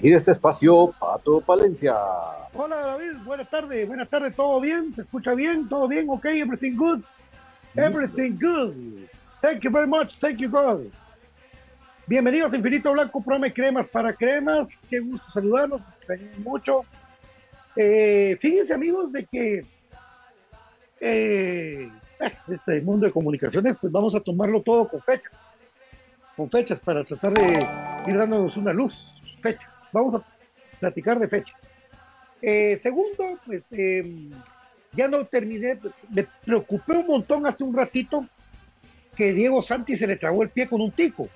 Dirigir este espacio, Pato Palencia. Hola David, buenas tardes, buenas tardes, ¿todo bien? ¿Se escucha bien? ¿Todo bien? ¿Ok? ¿Everything good? Everything good. Thank you very much, thank you God. Bienvenidos a Infinito Blanco, programa cremas para cremas. Qué gusto saludarlos, mucho. Eh, fíjense amigos de que eh, este mundo de comunicaciones, pues vamos a tomarlo todo con fechas, con fechas para tratar de ir dándonos una luz fechas. Vamos a platicar de fechas. Eh, segundo, pues em, ya no terminé, me preocupé un montón hace un ratito que Diego Santi se le tragó el pie con un tico.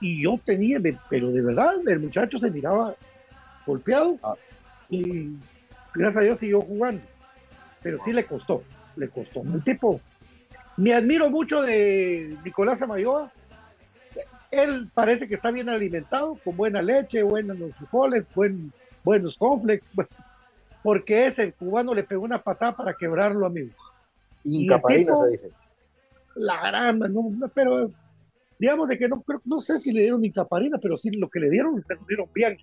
Y yo tenía, pero de verdad, el muchacho se miraba golpeado ah. y gracias a Dios siguió jugando. Pero sí le costó, le costó. El tipo, me admiro mucho de Nicolás Amayoa, él parece que está bien alimentado, con buena leche, buenos frijoles, buen, buenos conflicts, porque ese cubano le pegó una patada para quebrarlo, amigo. Incaparina se dice. La gran, no, pero digamos de que no, no sé si le dieron incaparina, pero sí lo que le dieron, se lo dieron bien.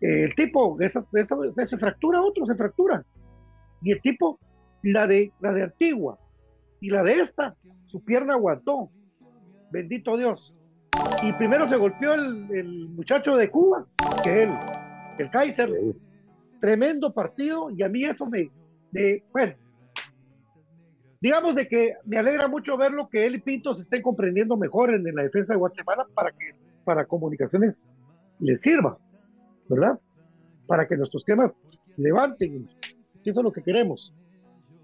el tipo, esa, esa, se fractura, otro se fractura. Y el tipo, la de, la de Antigua y la de esta, su pierna aguantó. Bendito Dios. Y primero se golpeó el, muchacho de Cuba, que él, el Kaiser. Tremendo partido, y a mí eso me, bueno, digamos de que me alegra mucho verlo que él y Pinto se estén comprendiendo mejor en, la defensa de Guatemala para que para comunicaciones les sirva, ¿verdad? Para que nuestros temas levanten. Eso es lo que queremos.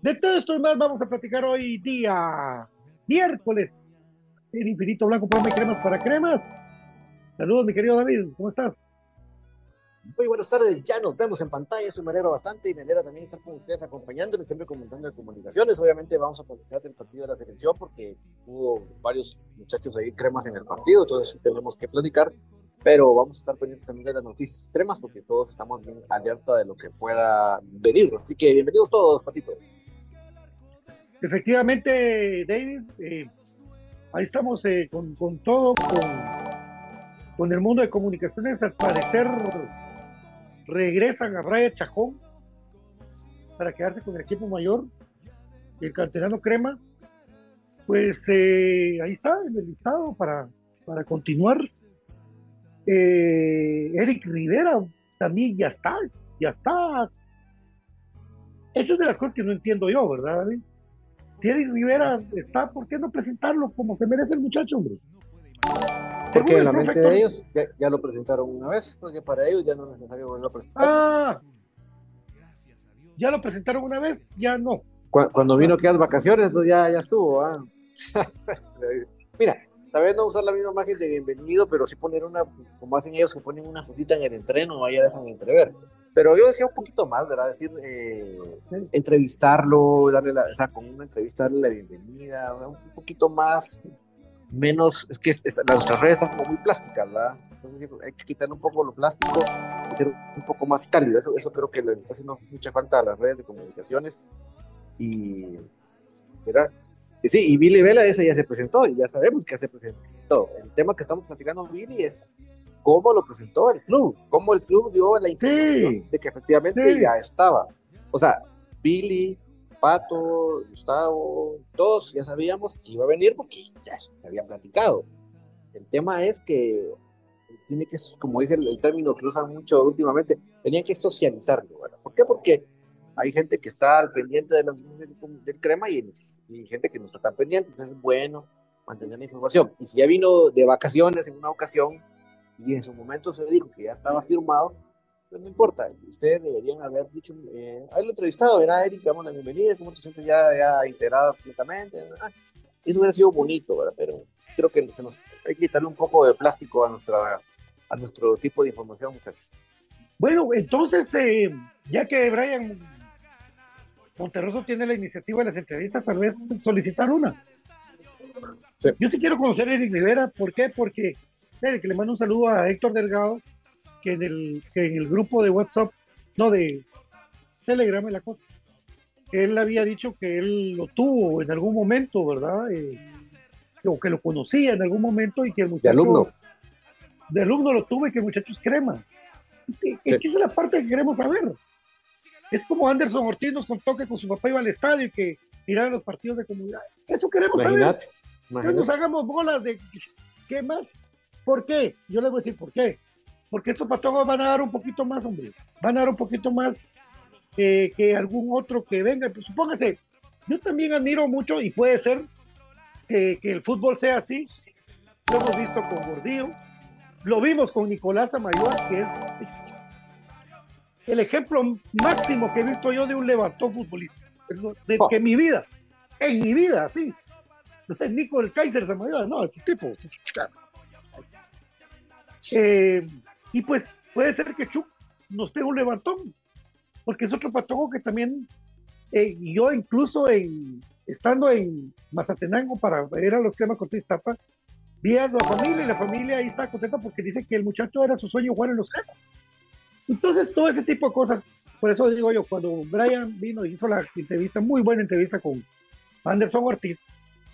De todo esto y más vamos a platicar hoy día miércoles. El infinito blanco, para cremas para cremas. Saludos, mi querido David, ¿cómo estás? Muy buenas tardes, ya nos vemos en pantalla, eso me alegra bastante y me alegra también estar con ustedes acompañándoles, siempre comentando de comunicaciones. Obviamente vamos a platicar del partido de la selección porque hubo varios muchachos ahí cremas en el partido, entonces tenemos que platicar, pero vamos a estar pendientes también de las noticias extremas porque todos estamos bien alerta de lo que pueda venir. Así que bienvenidos todos, Patito. Efectivamente, David, eh, ahí estamos eh, con, con, todo, con, con el mundo de comunicaciones, al parecer regresan a Raya Chajón para quedarse con el equipo mayor, el canterano Crema, pues eh, ahí está en el listado para, para continuar. Eh, Eric Rivera también ya está, ya está. Esa es de las cosas que no entiendo yo, ¿verdad? Si Eric Rivera está, ¿por qué no presentarlo como se merece el muchacho, hombre? Porque en la mente de ellos ya, lo presentaron una vez, porque para ellos ya no es necesario volverlo a presentar. Ah, ya lo presentaron una vez, ya no. Cuando vino que las vacaciones, entonces ya, ya estuvo. ¿ah? Mira, tal vez no usar la misma imagen de bienvenido, pero sí poner una, como hacen ellos que ponen una fotita en el entreno, ahí ya dejan entrever. Pero yo decía un poquito más, ¿verdad? Decir, eh, entrevistarlo, darle la, o sea, con una entrevista, darle la bienvenida, un poquito más, menos, es que nuestras redes están como muy plásticas, ¿verdad? Entonces hay que quitar un poco lo plástico ser un poco más cálido. Eso, eso creo que le está haciendo mucha falta a las redes de comunicaciones. Y, ¿verdad? Sí, y Billy Vela, ese ya se presentó, y ya sabemos que ya se presentó. El tema que estamos platicando, Billy, es cómo lo presentó el club, cómo el club dio la información de que efectivamente ya estaba. O sea, Billy, Pato, Gustavo, todos ya sabíamos que iba a venir porque ya se había platicado. El tema es que tiene que, como dice el, término que usan mucho últimamente, tenían que socializarlo. ¿Por qué? Porque hay gente que está al pendiente de del, del crema y, y, gente que no está tan pendiente, entonces es bueno mantener la información. Y si ya vino de vacaciones en una ocasión y en su momento se dijo que ya estaba firmado, pues no importa, ustedes deberían haber dicho, eh, haberlo entrevistado, era Eric, damos la bienvenida, cómo te sientes ya, ya integrado completamente. Eso hubiera sido bonito, ¿verdad? Pero creo que se nos, hay que quitarle un poco de plástico a, nuestra, a nuestro tipo de información, muchachos. Bueno, entonces, eh, ya que Brian Monterroso tiene la iniciativa de las entrevistas, tal vez solicitar una. Yo sí quiero conocer a Eric Rivera, ¿por qué? Porque, que le mando un saludo a Héctor Delgado, que en el, en el grupo de WhatsApp, no de Telegram, la cosa, él había dicho que él lo tuvo en algún momento, ¿verdad? Eh, o que lo conocía en algún momento y que el muchacho. De alumno. De alumno lo tuve y que el muchacho es crema. Esa es la parte que queremos saber. Es como Anderson Ortiz nos contó que con su papá iba al estadio y que miraba los partidos de comunidad. Eso queremos saber. Que nos hagamos bolas de qué más. ¿Por qué? Yo les voy a decir por qué porque estos patojos van a dar un poquito más, hombre, van a dar un poquito más que algún otro que venga. Pues, supóngase, yo también admiro mucho y puede ser que, el fútbol sea así. Lo hemos visto con Gordillo, lo vimos con Nicolás Amayor, que es el ejemplo máximo que he visto yo de un levantón futbolista. De que en mi vida, en mi vida, sí. Nico el Kaiser Samayoa, no, este tipo. Eh, y pues puede ser que Chuck nos dé un levantón, porque es otro patojo que también, eh, yo incluso en, estando en Mazatenango para ver a los cremas con Tapa, vi a la familia y la familia ahí está contenta porque dice que el muchacho era su sueño jugar en los cremas. Entonces, todo ese tipo de cosas, por eso digo yo, cuando Brian vino y hizo la entrevista, muy buena entrevista con Anderson Ortiz,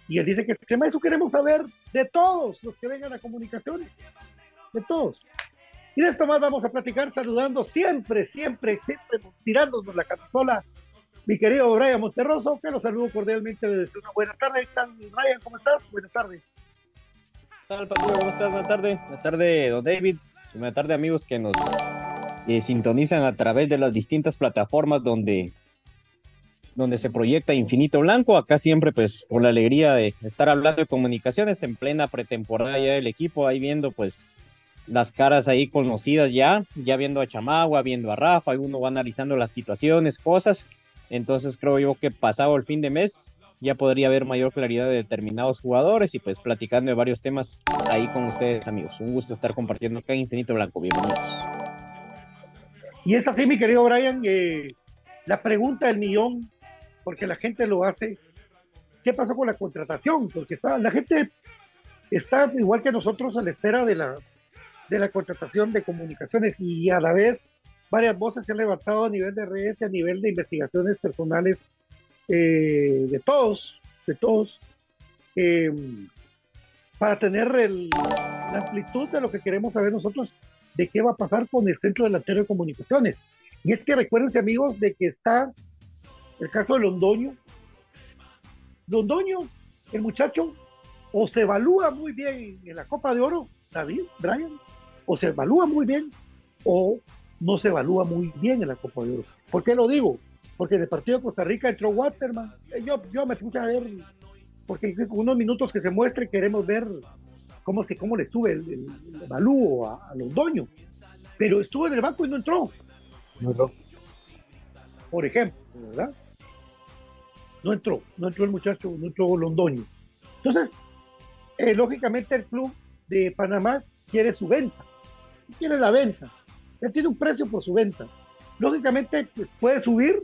y él dice que eso queremos saber de todos los que vengan a comunicaciones, de todos. Y de esto más vamos a platicar saludando siempre, siempre, siempre tirándonos la camisola. Mi querido Brian Monterroso, que lo saludo cordialmente desde una buena tarde. Brian? ¿Cómo estás? Buenas tardes. ¿Qué tal? ¿Cómo estás? Buenas tardes. Buenas tardes, don David. Buenas tardes, amigos que nos eh, sintonizan a través de las distintas plataformas donde donde se proyecta Infinito Blanco. Acá siempre, pues, con la alegría de estar hablando de comunicaciones en plena pretemporada ya del equipo, ahí viendo, pues, las caras ahí conocidas ya, ya viendo a Chamagua, viendo a Rafa, uno va analizando las situaciones, cosas. Entonces creo yo que pasado el fin de mes ya podría haber mayor claridad de determinados jugadores y pues platicando de varios temas ahí con ustedes amigos. Un gusto estar compartiendo acá en Infinito Blanco. Bienvenidos. Y es así, mi querido Brian, eh, la pregunta del millón, porque la gente lo hace, ¿qué pasó con la contratación? Porque está, la gente está igual que nosotros a la espera de la, de la contratación de comunicaciones y a la vez varias voces se han levantado a nivel de redes y a nivel de investigaciones personales eh, de todos, de todos, eh, para tener la amplitud de lo que queremos saber nosotros de qué va a pasar con el centro delantero de comunicaciones. Y es que recuérdense amigos de que está el caso de Londoño. Londoño, el muchacho, o se evalúa muy bien en la Copa de Oro, David, Brian, o se evalúa muy bien, o no se evalúa muy bien en la Copa de Oro. ¿Por qué lo digo? porque en el partido de Costa Rica entró Waterman. Eh, yo, yo me puse a ver, porque con unos minutos que se muestre queremos ver cómo, se, cómo le sube el, el, a, Londoño. Pero estuvo en el banco y no entró. No entró. Por ejemplo, ¿verdad? No entró, no entró el muchacho, no entró Londoño. Entonces, eh, lógicamente el club de Panamá quiere su venta, quiere la venta. Él tiene un precio por su venta. Lógicamente pues, puede subir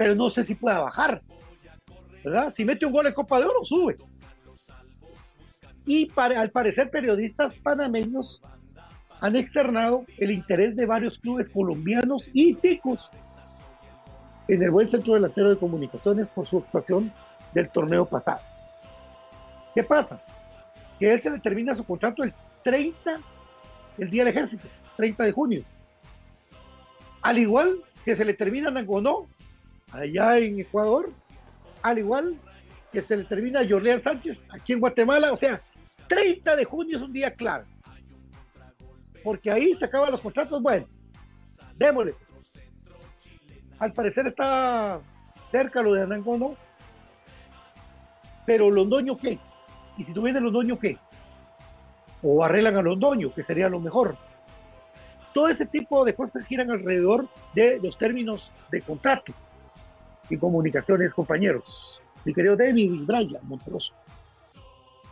pero no sé si pueda bajar. ¿verdad? Si mete un gol en Copa de Oro, sube. Y al parecer periodistas panameños han externado el interés de varios clubes colombianos y ticos en el buen centro delantero de comunicaciones por su actuación del torneo pasado. ¿Qué pasa? Que él se le termina su contrato el 30, el día del ejército, 30 de junio. Al igual que se le termina Nangonó allá en Ecuador, al igual que se le termina a Sánchez aquí en Guatemala. O sea, 30 de junio es un día clave. Porque ahí se acaban los contratos. Bueno, démosle. Al parecer está cerca lo de Anangono. Pero Londoño, ¿qué? Y si no viene Londoño, ¿qué? O arreglan a Londoño, que sería lo mejor. Todo ese tipo de cosas giran alrededor de los términos de contrato y comunicaciones, compañeros. Mi querido David y Brian Monteroso.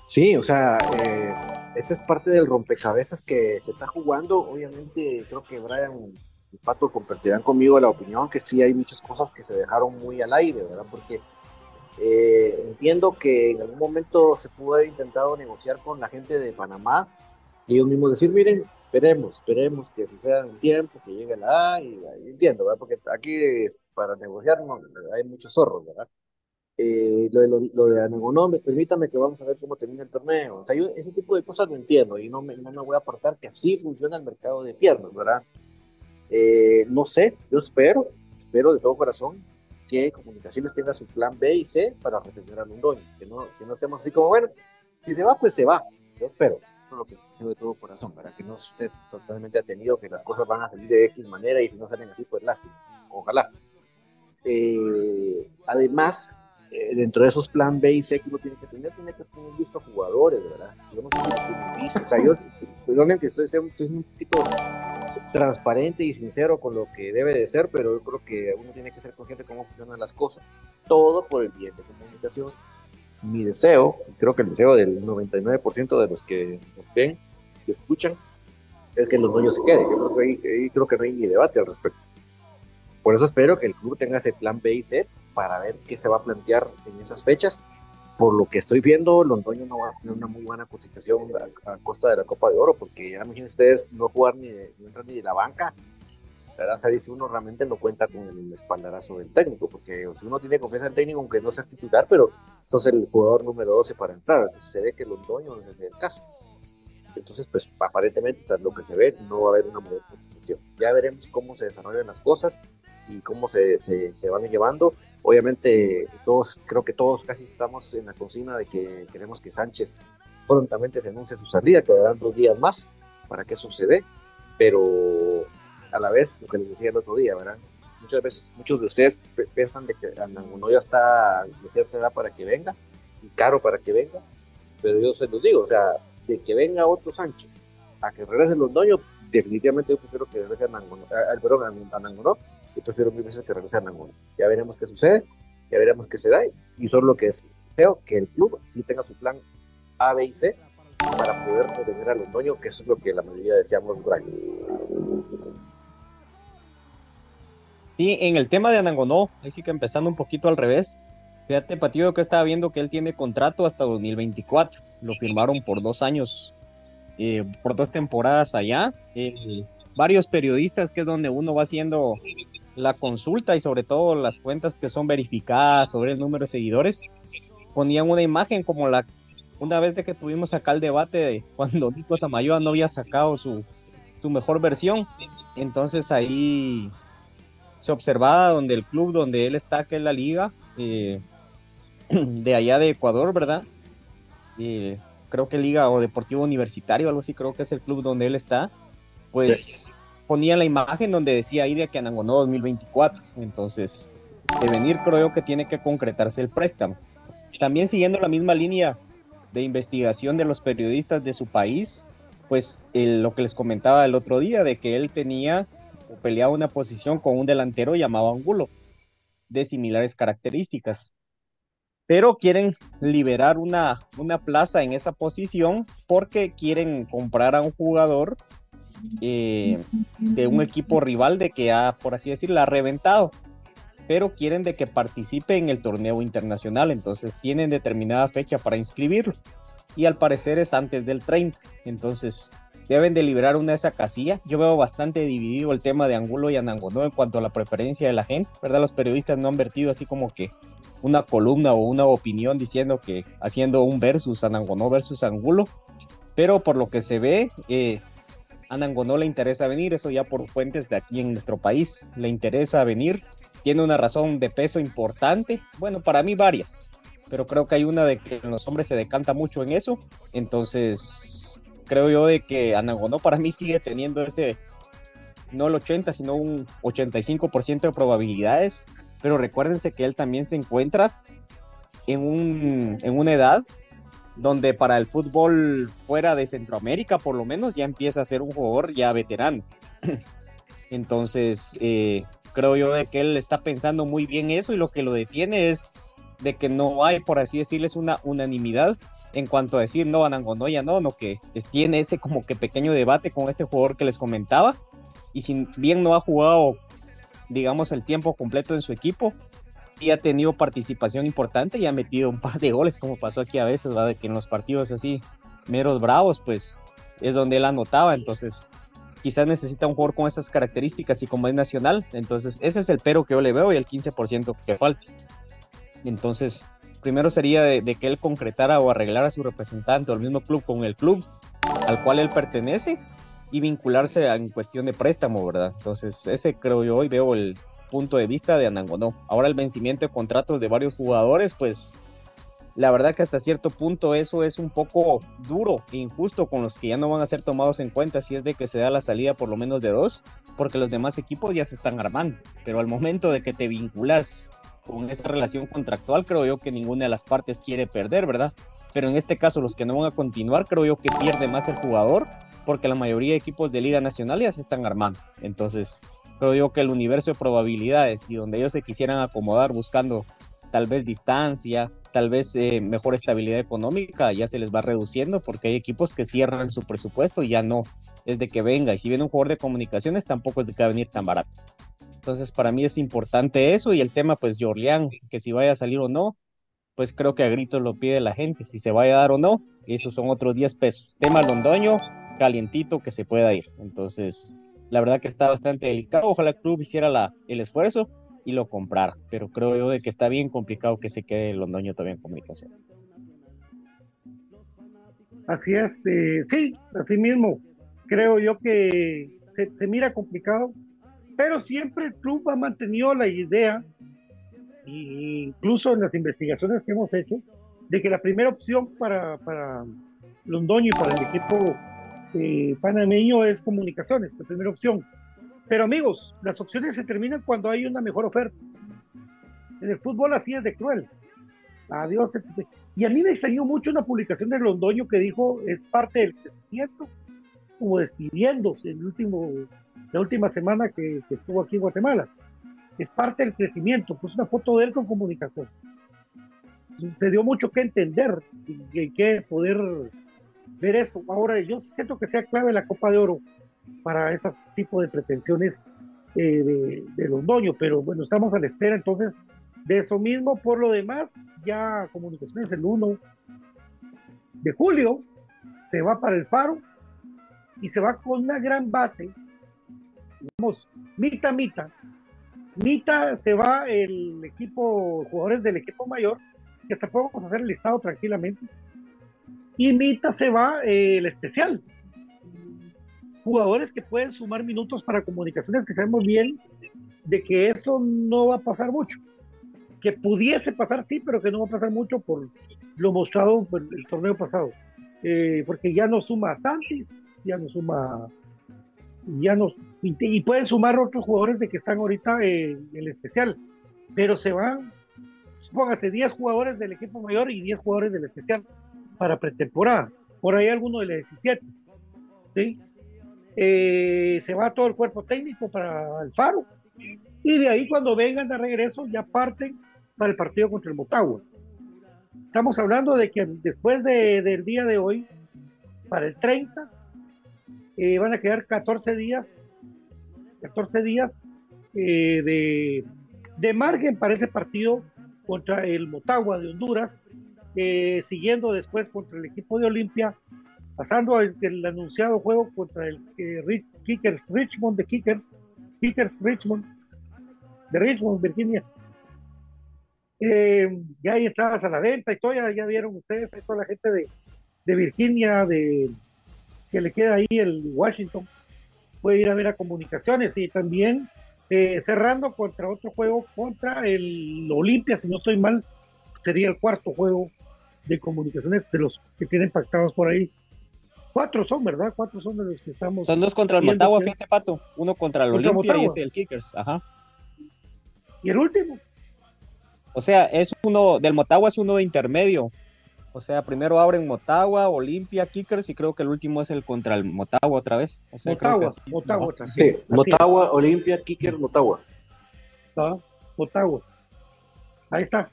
Sí, o sea, eh, esa es parte del rompecabezas que se está jugando. Obviamente, creo que Brian y Pato compartirán conmigo la opinión que sí hay muchas cosas que se dejaron muy al aire, ¿verdad? Porque eh, entiendo que en algún momento se pudo haber intentado negociar con la gente de Panamá y ellos mismos decir, miren, esperemos, esperemos que suceda el tiempo, que llegue la A, y, entiendo, ¿verdad? Porque aquí para negociar hay muchos zorros, ¿verdad? Eh, lo, lo, lo de permítame que vamos a ver cómo termina el torneo. O sea, yo ese tipo de cosas no entiendo y no me, no me voy a apartar que así funciona el mercado de piernas, ¿verdad? Eh, no sé, yo espero, espero de todo corazón que Comunicaciones tenga su plan B y C para retener a Londoño, que no, que no estemos así como, bueno, si se va, pues se va, yo espero lo que de todo corazón, para que no esté totalmente atenido que las cosas van a salir de X manera y si no salen así, pues lástima, ojalá. Eh, además, eh, dentro de esos plan B y C que uno tiene que tener, tiene que tener visto jugadores, ¿verdad? Yo no tengo visto, o sea, yo, perdonen que estoy, estoy un poquito transparente y sincero con lo que debe de ser, pero yo creo que uno tiene que ser consciente de cómo funcionan las cosas. Todo por el bien de comunicación, mi deseo, creo que el deseo del 99% de los que nos ven, que escuchan, es que los dueños se queden. Yo creo que, ahí, creo que no hay ni debate al respecto. Por eso espero que el club tenga ese plan B y C para ver qué se va a plantear en esas fechas. Por lo que estoy viendo, Londoño no va a tener una muy buena cotización a, costa de la Copa de Oro, porque ya imagínense ustedes no jugar ni, no entrar ni de la banca, ¿verdad? O sea, si uno realmente no cuenta con el espaldarazo del técnico, porque si uno tiene confianza en el técnico, aunque no seas titular, pero sos el jugador número 12 para entrar, entonces se ve que Londoño no es el caso. Entonces, pues aparentemente, hasta lo que se ve, no va a haber una mayor cotización. Ya veremos cómo se desarrollan las cosas y cómo se, se, se, van llevando. Obviamente, todos, creo que todos casi estamos en la consigna de que queremos que Sánchez prontamente se anuncie su salida, quedarán dos días más para que suceda, pero a la vez, lo que les decía el otro día, ¿verdad? muchas veces, muchos de ustedes piensan de que Anangonó ya está de cierta edad para que venga, y caro para que venga, pero yo se los digo, o sea, de que venga otro Sánchez a que regrese Londoño, definitivamente yo prefiero que regrese Anangonó, perdón, Anangonó, yo prefiero mil veces que regrese Anangonó. Ya veremos qué sucede, ya veremos qué se da, y solo lo que deseo que el club sí tenga su plan A, B y C para poder retener a Londoño, que eso es lo que la mayoría deseamos por Sí, en el tema de Anangonó, ahí sí que empezando un poquito al revés. Fíjate, Patido, que estaba viendo que él tiene contrato hasta 2024. Lo firmaron por dos años, eh, por dos temporadas allá. Eh, varios periodistas, que es donde uno va haciendo la consulta y sobre todo las cuentas que son verificadas sobre el número de seguidores, ponían una imagen como la una vez de que tuvimos acá el debate de cuando Nico Samayoa no había sacado su, su mejor versión. Entonces ahí se observaba donde el club donde él está, que es la liga, eh, de allá de Ecuador, ¿verdad? Eh, creo que Liga o Deportivo Universitario, algo así, creo que es el club donde él está, pues ponía la imagen donde decía ahí de que Anangonó 2024. Entonces, de venir creo que tiene que concretarse el préstamo. También siguiendo la misma línea de investigación de los periodistas de su país, pues lo que les comentaba el otro día, de que él tenía peleaba una posición con un delantero llamado Angulo, de similares características. Pero quieren liberar una, una plaza en esa posición porque quieren comprar a un jugador eh, de un equipo rival de que ha, por así decirlo, ha reventado. Pero quieren de que participe en el torneo internacional, entonces tienen determinada fecha para inscribirlo. Y al parecer es antes del 30. Entonces deben de liberar una de esa casilla. Yo veo bastante dividido el tema de Angulo y Anangonó en cuanto a la preferencia de la gente, ¿verdad? Los periodistas no han vertido así como que una columna o una opinión diciendo que haciendo un versus Anangonó versus Angulo, pero por lo que se ve, eh, Anangonó le interesa venir, eso ya por fuentes de aquí en nuestro país, le interesa venir, tiene una razón de peso importante, bueno, para mí varias, pero creo que hay una de que los hombres se decanta mucho en eso, entonces creo yo de que Anagonó para mí sigue teniendo ese, no el 80, sino un 85% de probabilidades, pero recuérdense que él también se encuentra en, un, en una edad donde para el fútbol fuera de Centroamérica por lo menos ya empieza a ser un jugador ya veterano. Entonces, eh, creo yo de que él está pensando muy bien eso y lo que lo detiene es de que no hay, por así decirles, una unanimidad en cuanto a decir no, Anangonoya no, no, que tiene ese como que pequeño debate con este jugador que les comentaba. Y si bien no ha jugado, digamos, el tiempo completo en su equipo, sí ha tenido participación importante y ha metido un par de goles, como pasó aquí a veces, ¿verdad? Que en los partidos así, meros bravos, pues es donde él anotaba. Entonces, quizás necesita un jugador con esas características y como es nacional. Entonces, ese es el pero que yo le veo y el 15% que falta. Entonces, primero sería de, que él concretara o arreglara a su representante o el mismo club con el club al cual él pertenece y vincularse en cuestión de préstamo, ¿verdad? Entonces, ese creo yo hoy veo el punto de vista de Anangonó. Ahora el vencimiento de contratos de varios jugadores, pues la verdad que hasta cierto punto eso es un poco duro e injusto con los que ya no van a ser tomados en cuenta si es de que se da la salida por lo menos de dos, porque los demás equipos ya se están armando. Pero al momento de que te vinculas con esa relación contractual, creo yo que ninguna de las partes quiere perder, ¿verdad? Pero en este caso, los que no van a continuar, creo yo que pierde más el jugador, porque la mayoría de equipos de Liga Nacional ya se están armando. Entonces, creo yo que el universo de probabilidades y donde ellos se quisieran acomodar buscando tal vez distancia, tal vez eh, mejor estabilidad económica, ya se les va reduciendo porque hay equipos que cierran su presupuesto y ya no es de que venga. Y si viene un jugador de comunicaciones, tampoco es de que va a venir tan barato. Entonces, para mí es importante eso y el tema, pues, Jorleán, que si vaya a salir o no, pues creo que a gritos lo pide la gente, si se vaya a dar o no, esos son otros 10 pesos. Tema Londoño, calientito que se pueda ir. Entonces, la verdad que está bastante delicado. Ojalá el club hiciera la, el esfuerzo y lo comprara, pero creo yo de que está bien complicado que se quede Londoño todavía en comunicación. Así es, eh, sí, así mismo. Creo yo que se, mira complicado pero siempre el club ha mantenido la idea, incluso en las investigaciones que hemos hecho, de que la primera opción para, para Londoño y para el equipo eh, panameño es comunicaciones, la primera opción. Pero amigos, las opciones se terminan cuando hay una mejor oferta. En el fútbol así es de cruel. Adiós. Y a mí me extrañó mucho una publicación de Londoño que dijo es parte del crecimiento, como despidiéndose el último, la última semana que, estuvo aquí en Guatemala. Es parte del crecimiento, pues una foto de él con comunicación. Se dio mucho que entender y, que poder ver eso. Ahora, yo siento que sea clave la Copa de Oro para ese tipo de pretensiones eh, de, de Londoño, pero bueno, estamos a la espera entonces de eso mismo. Por lo demás, ya Comunicaciones el 1 de julio se va para el Faro y se va con una gran base, digamos, mitad, mitad. Mitad se va el equipo, jugadores del equipo mayor, que hasta podemos hacer el listado tranquilamente. Y mitad se va el especial. Jugadores que pueden sumar minutos para comunicaciones, que sabemos bien de que eso no va a pasar mucho que pudiese pasar, sí, pero que no va a pasar mucho por lo mostrado por el torneo pasado. Eh, porque ya no suma Santis, ya no suma, ya no, y, pueden sumar otros jugadores de que están ahorita en el especial, pero se van, póngase 10 jugadores del equipo mayor y 10 jugadores del especial para pretemporada, por ahí alguno del 17, ¿sí? Eh, se va todo el cuerpo técnico para el Faro, y de ahí cuando vengan de regreso ya parten para el partido contra el Motagua. Estamos hablando de que después del día de hoy, para el 30, eh, van a quedar 14 días, 14 días eh, de, de, margen para ese partido contra el Motagua de Honduras, eh, siguiendo después contra el equipo de Olimpia, pasando el, anunciado juego contra el Kickers Richmond de Kickers, Kickers Richmond, de Richmond, Virginia, eh, ya hay entradas a la venta y todo, ya, vieron ustedes, hay toda la gente de, Virginia, de que le queda ahí el Washington, puede ir a ver a comunicaciones y también eh, cerrando contra otro juego contra el Olimpia, si no estoy mal, sería el cuarto juego de comunicaciones de los que tienen pactados por ahí. Cuatro son, ¿verdad? Cuatro son de los que estamos. Son dos contra el Motagua, fíjate, Pato. Uno contra el Olimpia y el Kickers. Ajá. Y el último, o sea, es uno, del Motagua es uno de intermedio. O sea, primero abren Motagua, Olimpia, Kickers y creo que el último es el contra el Motagua otra vez. Motagua, Motagua otra vez. Sí, Motagua, Olimpia, Kickers, Motagua. Ah, Motagua. Ahí está.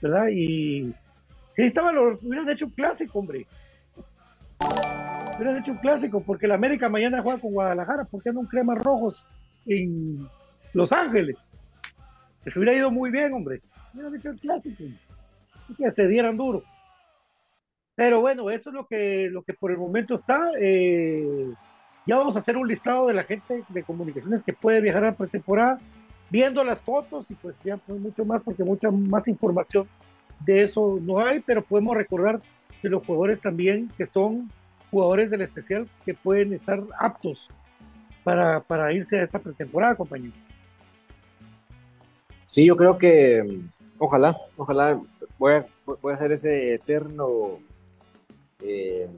¿Verdad? Y si estaba, lo hubieran hecho un clásico, hombre. Hubieran hecho un clásico, porque el América mañana juega con Guadalajara, porque un cremas rojos en Los Ángeles. Les hubiera ido muy bien, hombre. Hubieran hecho el clásico. que se dieran duro. Pero bueno, eso es lo que, lo que por el momento está. Eh, ya vamos a hacer un listado de la gente de comunicaciones que puede viajar a pretemporada, viendo las fotos y pues ya pues mucho más, porque mucha más información de eso no hay, pero podemos recordar de los jugadores también que son jugadores del especial que pueden estar aptos para, para irse a esta pretemporada, compañeros. Sí, yo creo que ojalá, ojalá voy a, voy a hacer ese eterno eh,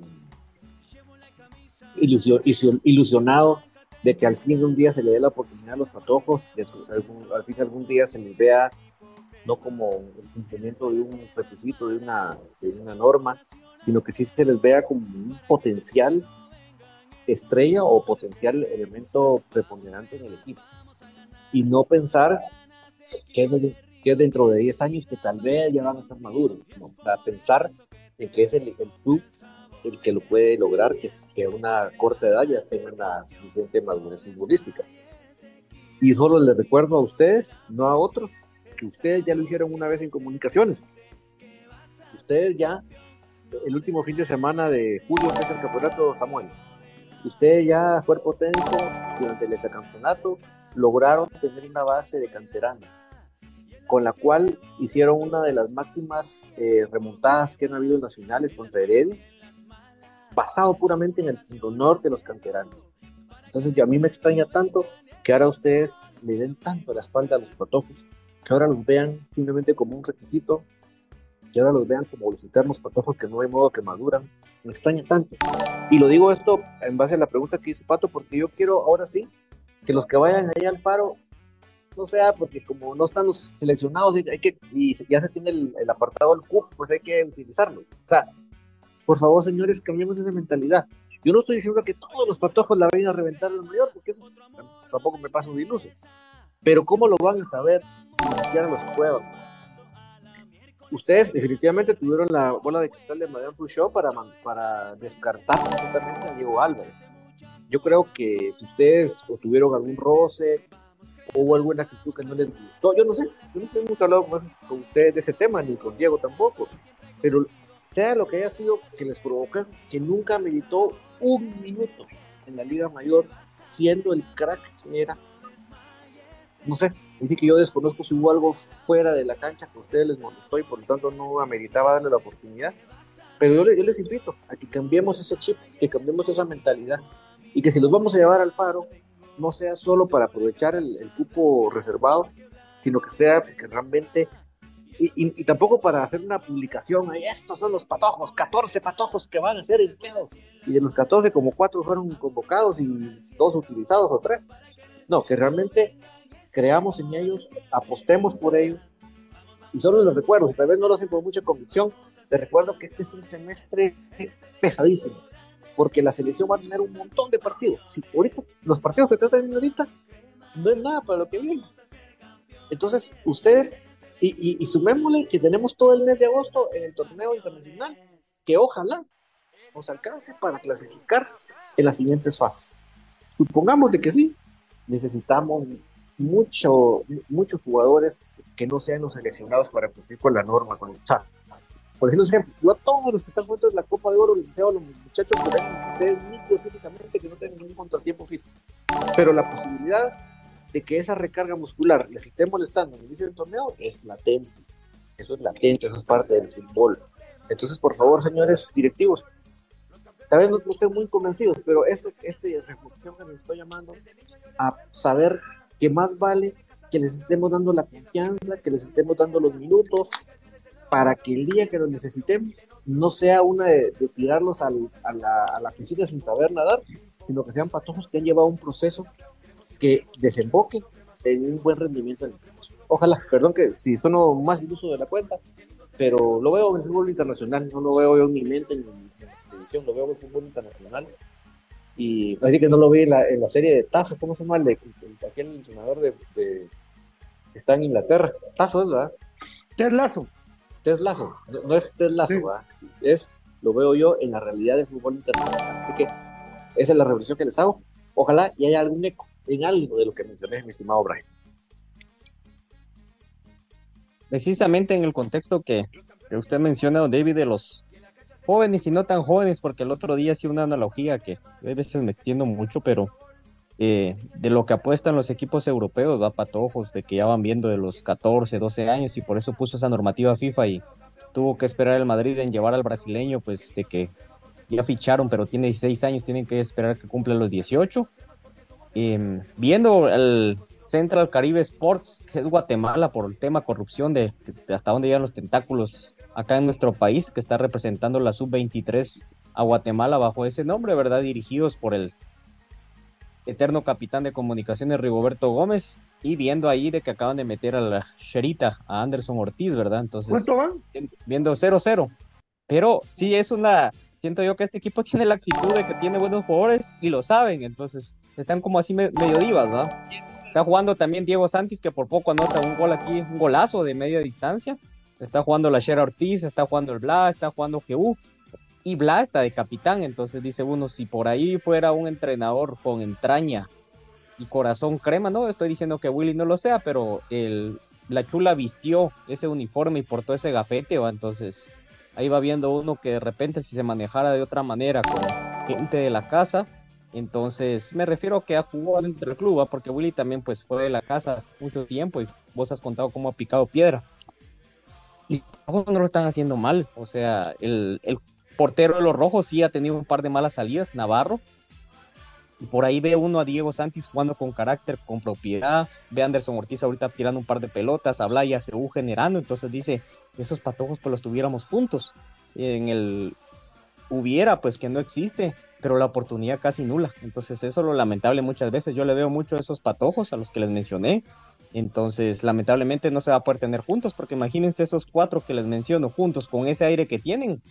ilusionado de que al fin de un día se le dé la oportunidad a los patojos, de que al fin algún día se les vea no como el cumplimiento de un requisito, de una, de una norma, sino que sí se les vea como un potencial estrella o potencial elemento preponderante en el equipo. Y no pensar que dentro de 10 años que tal vez ya van a estar maduros, para pensar en que es el, el club el que lo puede lograr, que es que a una corta edad ya tengan la suficiente madurez futbolística. Y solo les recuerdo a ustedes, no a otros, que ustedes ya lo hicieron una vez en comunicaciones. Ustedes ya, el último fin de semana de julio, que es el campeonato Samuel, ustedes ya, cuerpo técnico, durante el campeonato, lograron tener una base de canteranos con la cual hicieron una de las máximas eh, remontadas que han habido nacionales contra Heredia, basado puramente en el honor de los canteranos. Entonces, a mí me extraña tanto que ahora ustedes le den tanto la espalda a los patojos, que ahora los vean simplemente como un requisito, que ahora los vean como los eternos patojos que no hay modo que maduran. Me extraña tanto. Y lo digo esto en base a la pregunta que hizo Pato, porque yo quiero ahora sí que los que vayan ahí al faro no sea porque como no están los seleccionados hay que, ya se tiene el, apartado del CUP, pues hay que utilizarlo. O sea, por favor, señores, cambiemos esa mentalidad. Yo no estoy diciendo que todos los patojos la vayan a reventar el mayor, porque eso tampoco me pasa de iluso. Pero ¿cómo lo van a saber si ni siquiera los juegan? Ustedes definitivamente tuvieron la bola de cristal de Madame Show para, para descartar completamente a Diego Álvarez. Yo creo que si ustedes tuvieron algún roce hubo alguna actitud que no les gustó, yo no sé, yo no tengo nunca hablado con, con ustedes de ese tema, ni con Diego tampoco, pero sea lo que haya sido que les provoca, que nunca meditó un minuto en la Liga Mayor, siendo el crack que era. No sé, dice que yo desconozco si hubo algo fuera de la cancha que a ustedes les molestó y por lo tanto no ameritaba darle la oportunidad. Pero yo, les invito a que cambiemos ese chip, que cambiemos esa mentalidad y que si los vamos a llevar al faro, no sea solo para aprovechar el, cupo reservado, sino que sea que realmente y, tampoco para hacer una publicación, estos son los patojos, 14 patojos que van a ser el pedo. Y de los 14, como 4 fueron convocados y dos utilizados o 3. No, que realmente creamos en ellos, apostemos por ellos. Y solo les recuerdo, tal vez no lo hacen con mucha convicción, les recuerdo que este es un semestre pesadísimo, porque la selección va a tener un montón de partidos. Si ahorita, los partidos que están teniendo ahorita, no es nada para lo que viene. Entonces, ustedes y, sumémosle que tenemos todo el mes de agosto en el torneo internacional, que ojalá nos alcance para clasificar en las siguientes fases. Supongamos de que sí, necesitamos mucho, muchos jugadores que no sean los seleccionados para cumplir con la norma, con el chat. Por ejemplo, yo a todos los que están juntos en la Copa de Oro les deseo a los muchachos que ustedes nítidos físicamente, que no tengan ningún contratiempo físico. Pero la posibilidad de que esa recarga muscular les esté molestando el inicio del torneo es latente. Eso es latente, eso es parte del fútbol. Entonces, por favor, señores directivos, tal vez no, estén muy convencidos, pero este, este reflexión que les estoy llamando a saber que más vale que les estemos dando la confianza, que les estemos dando los minutos, para que el día que lo necesitemos no sea una de, tirarlos a, la, a la piscina sin saber nadar, sino que sean patojos que han llevado un proceso que desemboque en un buen rendimiento. Ojalá, perdón que si no más iluso de la cuenta, pero lo veo en el fútbol internacional, no lo veo yo en mi mente, en, la televisión, lo veo en el fútbol internacional. Y así que no lo vi en la, en la serie de Tazo, ¿cómo se llama? El de, aquel entrenador de, que está en Inglaterra. Tazo es, ¿verdad? Teslazo. Teslazo, no, no es Teslazo, ¿verdad? Es, lo veo yo en la realidad del fútbol internacional. Así que esa es la reflexión que les hago. Ojalá y haya algún eco en algo de lo que mencioné, mi estimado Brian. Precisamente en el contexto que, que usted menciona, David, de los jóvenes y no tan jóvenes, porque el otro día hacía una analogía que a veces me extiendo mucho, pero eh, de lo que apuestan los equipos europeos, da patojos, de que ya van viendo de los 14, 12 años, y por eso puso esa normativa FIFA y tuvo que esperar el Madrid en llevar al brasileño, pues de que ya ficharon, pero tiene 16 años, tienen que esperar que cumpla los 18, Em, viendo el Central Caribe Sports, que es Guatemala por el tema corrupción de, hasta dónde llegan los tentáculos acá en nuestro país, que está representando la sub-23 a Guatemala bajo ese nombre, ¿verdad? Dirigidos por el eterno capitán de comunicaciones Rigoberto Gómez y viendo ahí de que acaban de meter a la Sherita, a Anderson Ortiz, ¿verdad? Entonces, ¿cuánto van? Viendo 0-0. Pero sí es una, siento yo que este equipo tiene la actitud de que tiene buenos jugadores y lo saben, entonces están como así medio divas, ¿no? Está jugando también Diego Santis, que por poco anota un gol aquí, un golazo de media distancia. Está jugando la Shera Ortiz, está jugando el Bla, está jugando GU. Y Bla está de capitán, entonces dice uno, si por ahí fuera un entrenador con entraña y corazón crema, no estoy diciendo que Willy no lo sea, pero el, la chula vistió ese uniforme y portó ese gafete, ¿va? entonces ahí va viendo uno que de repente si se manejara de otra manera con gente de la casa, entonces, me refiero a que ha jugado dentro del club, porque Willy también pues fue de la casa mucho tiempo y vos has contado cómo ha picado piedra. No lo están haciendo mal, o sea, el, portero de los rojos sí ha tenido un par de malas salidas, Navarro. Y por ahí ve uno a Diego Santis jugando con carácter, con propiedad. Ve a Anderson Ortiz ahorita tirando un par de pelotas, a Blaya Jehu generando. Entonces dice, esos patojos pues los tuviéramos juntos en el hubiera, pues que no existe, pero la oportunidad casi nula. Entonces eso es lo lamentable muchas veces. Yo le veo mucho a esos patojos a los que les mencioné. Entonces, lamentablemente no se va a poder tener juntos, porque imagínense esos cuatro que les menciono juntos, con ese aire que tienen,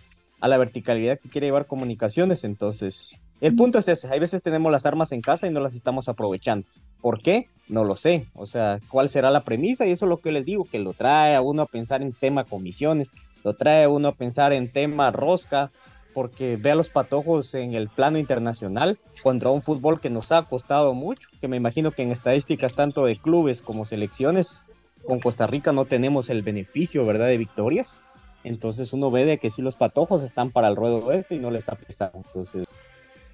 a la verticalidad que quiere llevar comunicaciones. Entonces, el punto es ese. Hay veces tenemos las armas en casa y no las estamos aprovechando. ¿Por qué? No lo sé. O sea, ¿cuál será la premisa? Y eso es lo que les digo, que lo trae a uno a pensar en tema comisiones, lo trae a uno a pensar en tema rosca, porque ve a los patojos en el plano internacional contra un fútbol que nos ha costado mucho, que me imagino que en estadísticas tanto de clubes como selecciones, con Costa Rica no tenemos el beneficio, ¿verdad?, de victorias. Entonces uno ve de que si los patojos están para el ruedo este y no les ha pesado. Entonces,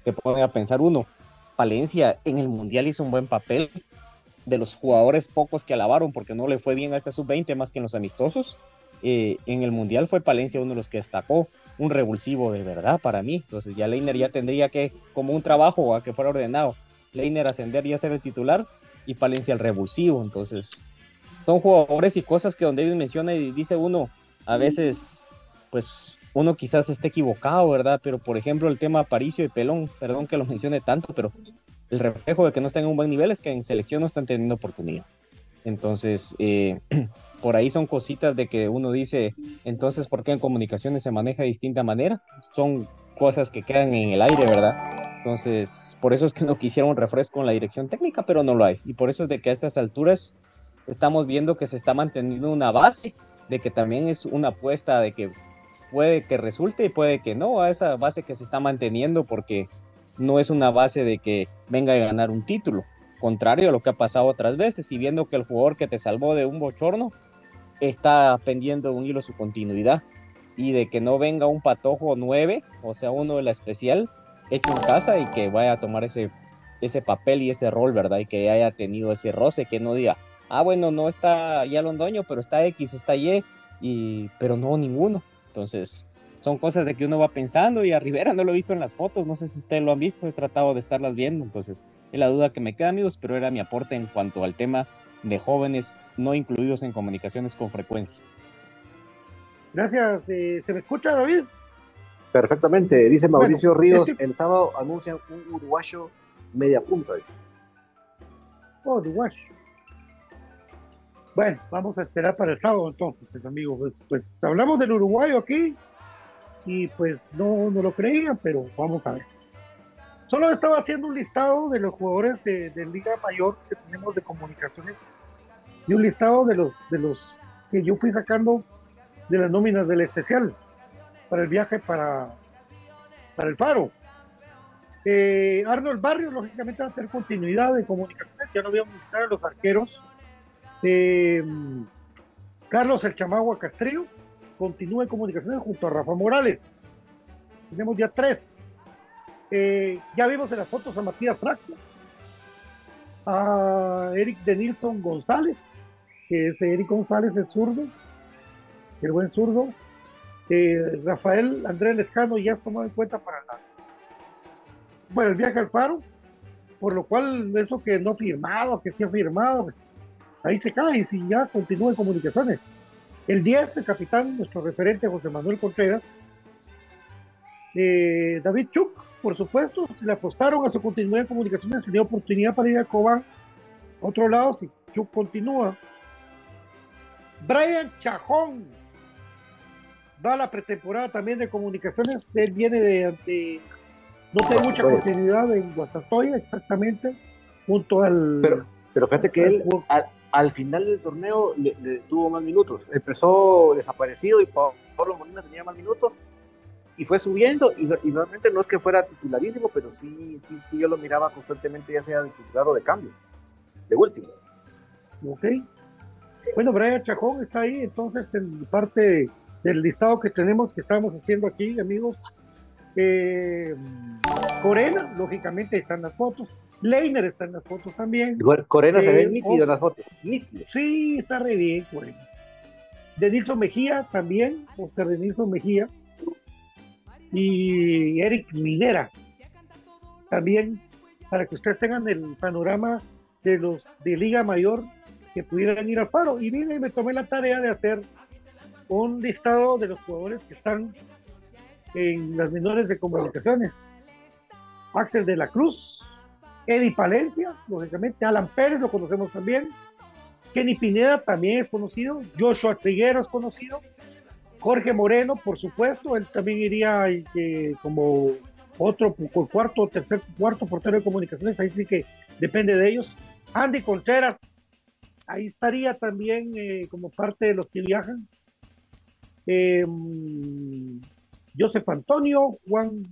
te pone a pensar uno, Palencia en el Mundial hizo un buen papel, de los jugadores pocos que alabaron porque no le fue bien a este sub-20 más que en los amistosos, eh, en el Mundial fue Palencia uno de los que destacó, un revulsivo de verdad para mí. Entonces ya Leiner ya tendría que, como un trabajo a que fuera ordenado, Leiner ascender y ser el titular y Palencia el revulsivo. Entonces son jugadores y cosas que donde David menciona y dice uno, a veces, pues uno quizás esté equivocado, ¿verdad? Pero por ejemplo el tema Aparicio y Pelón, perdón que lo mencione tanto, pero el reflejo de que no están en un buen nivel es que en selección no están teniendo oportunidad. Entonces, eh, por ahí son cositas de que uno dice, entonces, ¿por qué en comunicaciones se maneja de distinta manera? Son cosas que quedan en el aire, ¿verdad? Entonces, por eso es que no quisiera un refresco en la dirección técnica, pero no lo hay. Y por eso es de que a estas alturas estamos viendo que se está manteniendo una base, de que también es una apuesta de que puede que resulte y puede que no, a esa base que se está manteniendo, porque no es una base de que venga a ganar un título, contrario a lo que ha pasado otras veces, y viendo que el jugador que te salvó de un bochorno está pendiendo un hilo su continuidad y de que no venga un patojo 9, o sea, uno de la especial, hecho en casa y que vaya a tomar ese, ese papel y ese rol, ¿verdad? Y que haya tenido ese roce, que no diga, ah, bueno, no está ya Londoño, pero está X, está Y, y, pero no ninguno. Entonces, son cosas de que uno va pensando y a Rivera no lo he visto en las fotos, no sé si ustedes lo han visto, he tratado de estarlas viendo, entonces es la duda que me queda, amigos, pero era mi aporte en cuanto al tema de jóvenes no incluidos en comunicaciones con frecuencia. Gracias. Eh, ¿Se me escucha, David? Perfectamente. Dice Mauricio Ríos, el sábado anuncian un uruguayo media punta. Oh, uruguayo. Bueno, vamos a esperar para el sábado entonces, pues, amigos. Pues, pues, hablamos del uruguayo aquí y pues no, no lo creían, pero vamos a ver. Solo estaba haciendo un listado de los jugadores de, Liga Mayor que tenemos de comunicaciones y un listado de los, de los que yo fui sacando de las nóminas del especial para el viaje para, para el Faro. Eh, Arnold Barrio, lógicamente, va a tener continuidad de comunicaciones. Ya no voy a buscar a los arqueros. Eh, Carlos El Chamagua Castrillo continúa en comunicaciones junto a Rafa Morales. Tenemos ya tres. Eh, ya vimos en las fotos a Matías Fracto, a Eric Denilson González, que es Eric González, el zurdo, el buen zurdo. Eh, Rafael Andrés Lescano ya es tomado en cuenta para el viaje al paro, por lo cual eso que no firmado, que sí ha firmado, ahí se cae y si ya continúa en comunicaciones. El 10, el capitán, nuestro referente José Manuel Contreras, eh, David Chuk, por supuesto, si le apostaron a su continuidad en comunicaciones, dio oportunidad para ir a Cobán. Otro lado, si Chuk continúa. Brian Chajón va a la pretemporada también de comunicaciones. Él viene de. no tiene mucha continuidad en Guastatoya, exactamente, junto al. Pero, pero fíjate que él, al, final del torneo, le, tuvo más minutos. Empezó desaparecido y Pablo Molina tenía más minutos y fue subiendo y, realmente no es que fuera titularísimo, pero sí, sí, sí yo lo miraba constantemente ya sea de titular o de cambio, de último. Ok. Bueno, Brian Chajón está ahí, entonces en parte del listado que tenemos, que estamos haciendo aquí, amigos. Eh, Corena, lógicamente, están las fotos. Leiner está en las fotos también. Corena se ve eh, nítido en las fotos. Nítido. Sí, está re bien, Corena. De Nilson Mejía también, Oscar de Nilson Mejía y Eric Minera. También para que ustedes tengan el panorama de los de Liga Mayor que pudieran ir al paro. Y vine y me tomé la tarea de hacer un listado de los jugadores que están en las menores de comunicaciones. Axel de la Cruz, Eddie Palencia, lógicamente, Alan Pérez lo conocemos también, Kenny Pineda también es conocido, Joshua Triguero es conocido, Jorge Moreno, por supuesto, él también iría eh, como otro cuarto, tercer, cuarto portero de comunicaciones, ahí sí que depende de ellos. Andy Contreras, ahí estaría también eh, como parte de los que viajan. Eh, Joseph Antonio, Juan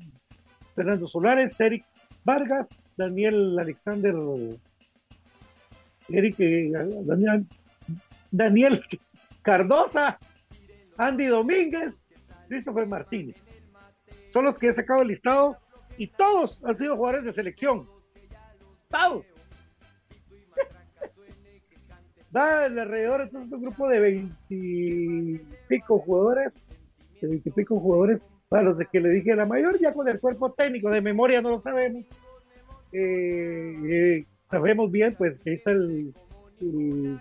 Fernando Solares, Eric Vargas, Daniel Alexander, Eric, eh, Daniel, Daniel Cardosa, Andy Domínguez, Christopher Martínez. Son los que he sacado el listado y todos han sido jugadores de selección. Todos. Da alrededor de un grupo de veintipico jugadores, de veintipico jugadores, para los de que le dije la mayor, ya con el cuerpo técnico de memoria no lo sabemos. Eh, eh, sabemos bien, pues, que está el,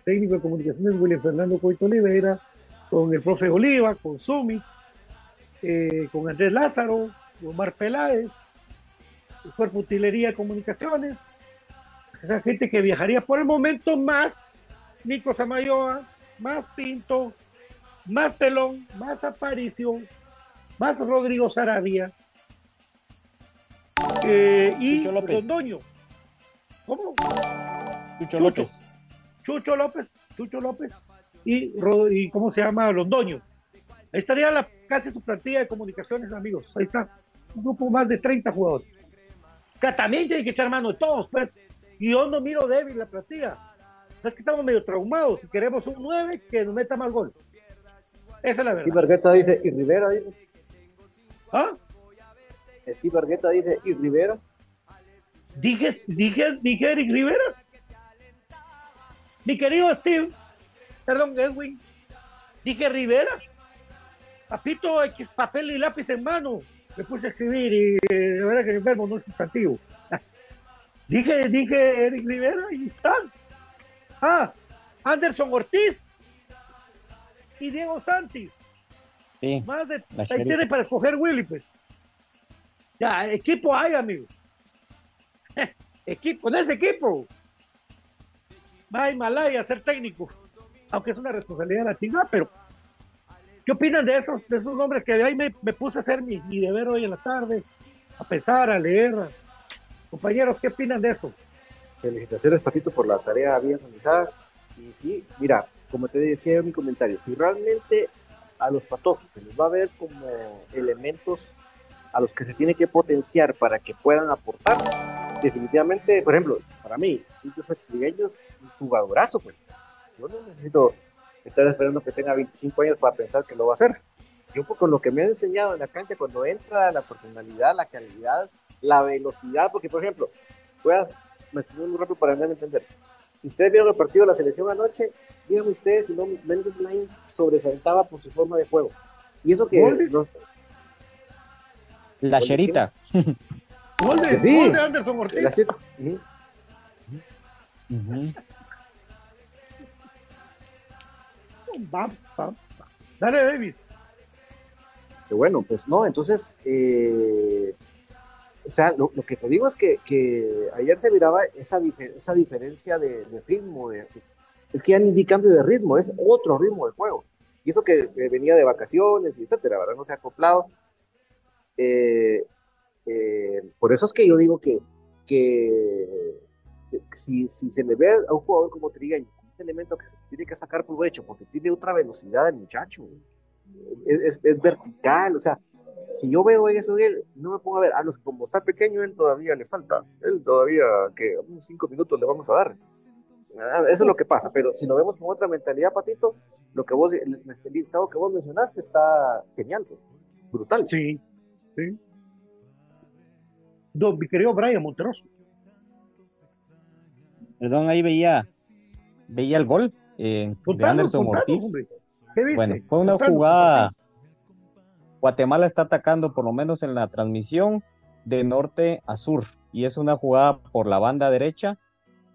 técnico de comunicaciones William Fernando Coito Oliveira, con el profe Oliva, con Sumi, eh, con Andrés Lázaro, Omar Peláez, el cuerpo utilería de comunicaciones, esa gente que viajaría por el momento más Nico Samayoa, más Pinto, más Pelón, más Aparicio, más Rodrigo Sarabia eh, y Londoño. ¿Cómo? Chucho, López. Chucho López, Chucho López y, y ¿cómo se llama? Londoño. Ahí estaría la, casi su plantilla de comunicaciones, amigos. Ahí está. Un grupo más de 30 jugadores. Que también tiene que echar mano de todos, pues. Y yo no miro débil la plantilla. Es que estamos medio traumados. Si queremos un 9, que nos meta más gol. Esa es la verdad. Y Bargueta dice, ¿y Rivera? Dice. ¿Ah? Steve Argueta dice, ¿y Rivera? Dije, dije, dije Eric Rivera. Mi querido Steve, perdón, Edwin, dije Rivera. Papito, X papel y lápiz en mano. Me puse a escribir y eh, la verdad que el verbo no es sustantivo. dije, dije Eric Rivera y están. Ah, Anderson Ortiz y Diego Santis. Sí, Más de ahí tiene para escoger Willy, pues. Ya, equipo hay, amigo. equipo, con ese equipo. Va a Himalaya a ser técnico. Aunque es una responsabilidad de la chingada, pero ¿qué opinan de esos, de esos nombres que ahí me, puse a hacer mi, deber hoy en la tarde? A pensar, a leer. Compañeros, ¿qué opinan de eso? Felicitaciones, Patito, por la tarea bien realizada. Y sí, mira, como te decía en mi comentario, si realmente a los patojos se les va a ver como elementos a los que se tiene que potenciar para que puedan aportar. Definitivamente, por ejemplo, para mí, Joseph Trigueño es un jugadorazo, pues. Yo no necesito estar esperando que tenga 25 años para pensar que lo va a hacer. Yo con lo que me ha enseñado en la cancha, cuando entra la personalidad, la calidad, la velocidad, porque por ejemplo, puedas, me muy rápido para darme a entender. Si ustedes vieron el partido de la selección anoche, díganme ustedes si no Mendes Line sobresaltaba por su forma de juego. Y eso que la Cherita. Gol de, sí. de Anderson Ortiz. La Vamos, vamos. Dale, David. Bueno, pues no, entonces, eh, o sea, lo, que te digo es que, que ayer se miraba esa, esa diferencia de, ritmo, de, es que ya ni cambio de ritmo, es otro ritmo de juego. Y eso que, que venía de vacaciones, etcétera, ¿verdad? No se ha acoplado. Eh, eh, por eso es que yo digo que, que si, si, se le ve a un jugador como Trigueño, un elemento que se tiene que sacar provecho, porque tiene otra velocidad el muchacho, es, es, vertical, o sea, si yo veo eso él, no me pongo a ver, ah, los, como está pequeño, él todavía le falta, él todavía, que unos cinco minutos le vamos a dar. Ah, eso es lo que pasa, pero si lo vemos con otra mentalidad, Patito, lo que vos, el, estado que vos mencionaste está genial, pues, brutal. Sí, ¿sí? mi querido Brian Monteroso. Perdón, ahí veía, veía el gol eh, de Anderson Ortiz. Bueno, fue una jugada. Guatemala está atacando, por lo menos en la transmisión, de norte a sur. Y es una jugada por la banda derecha,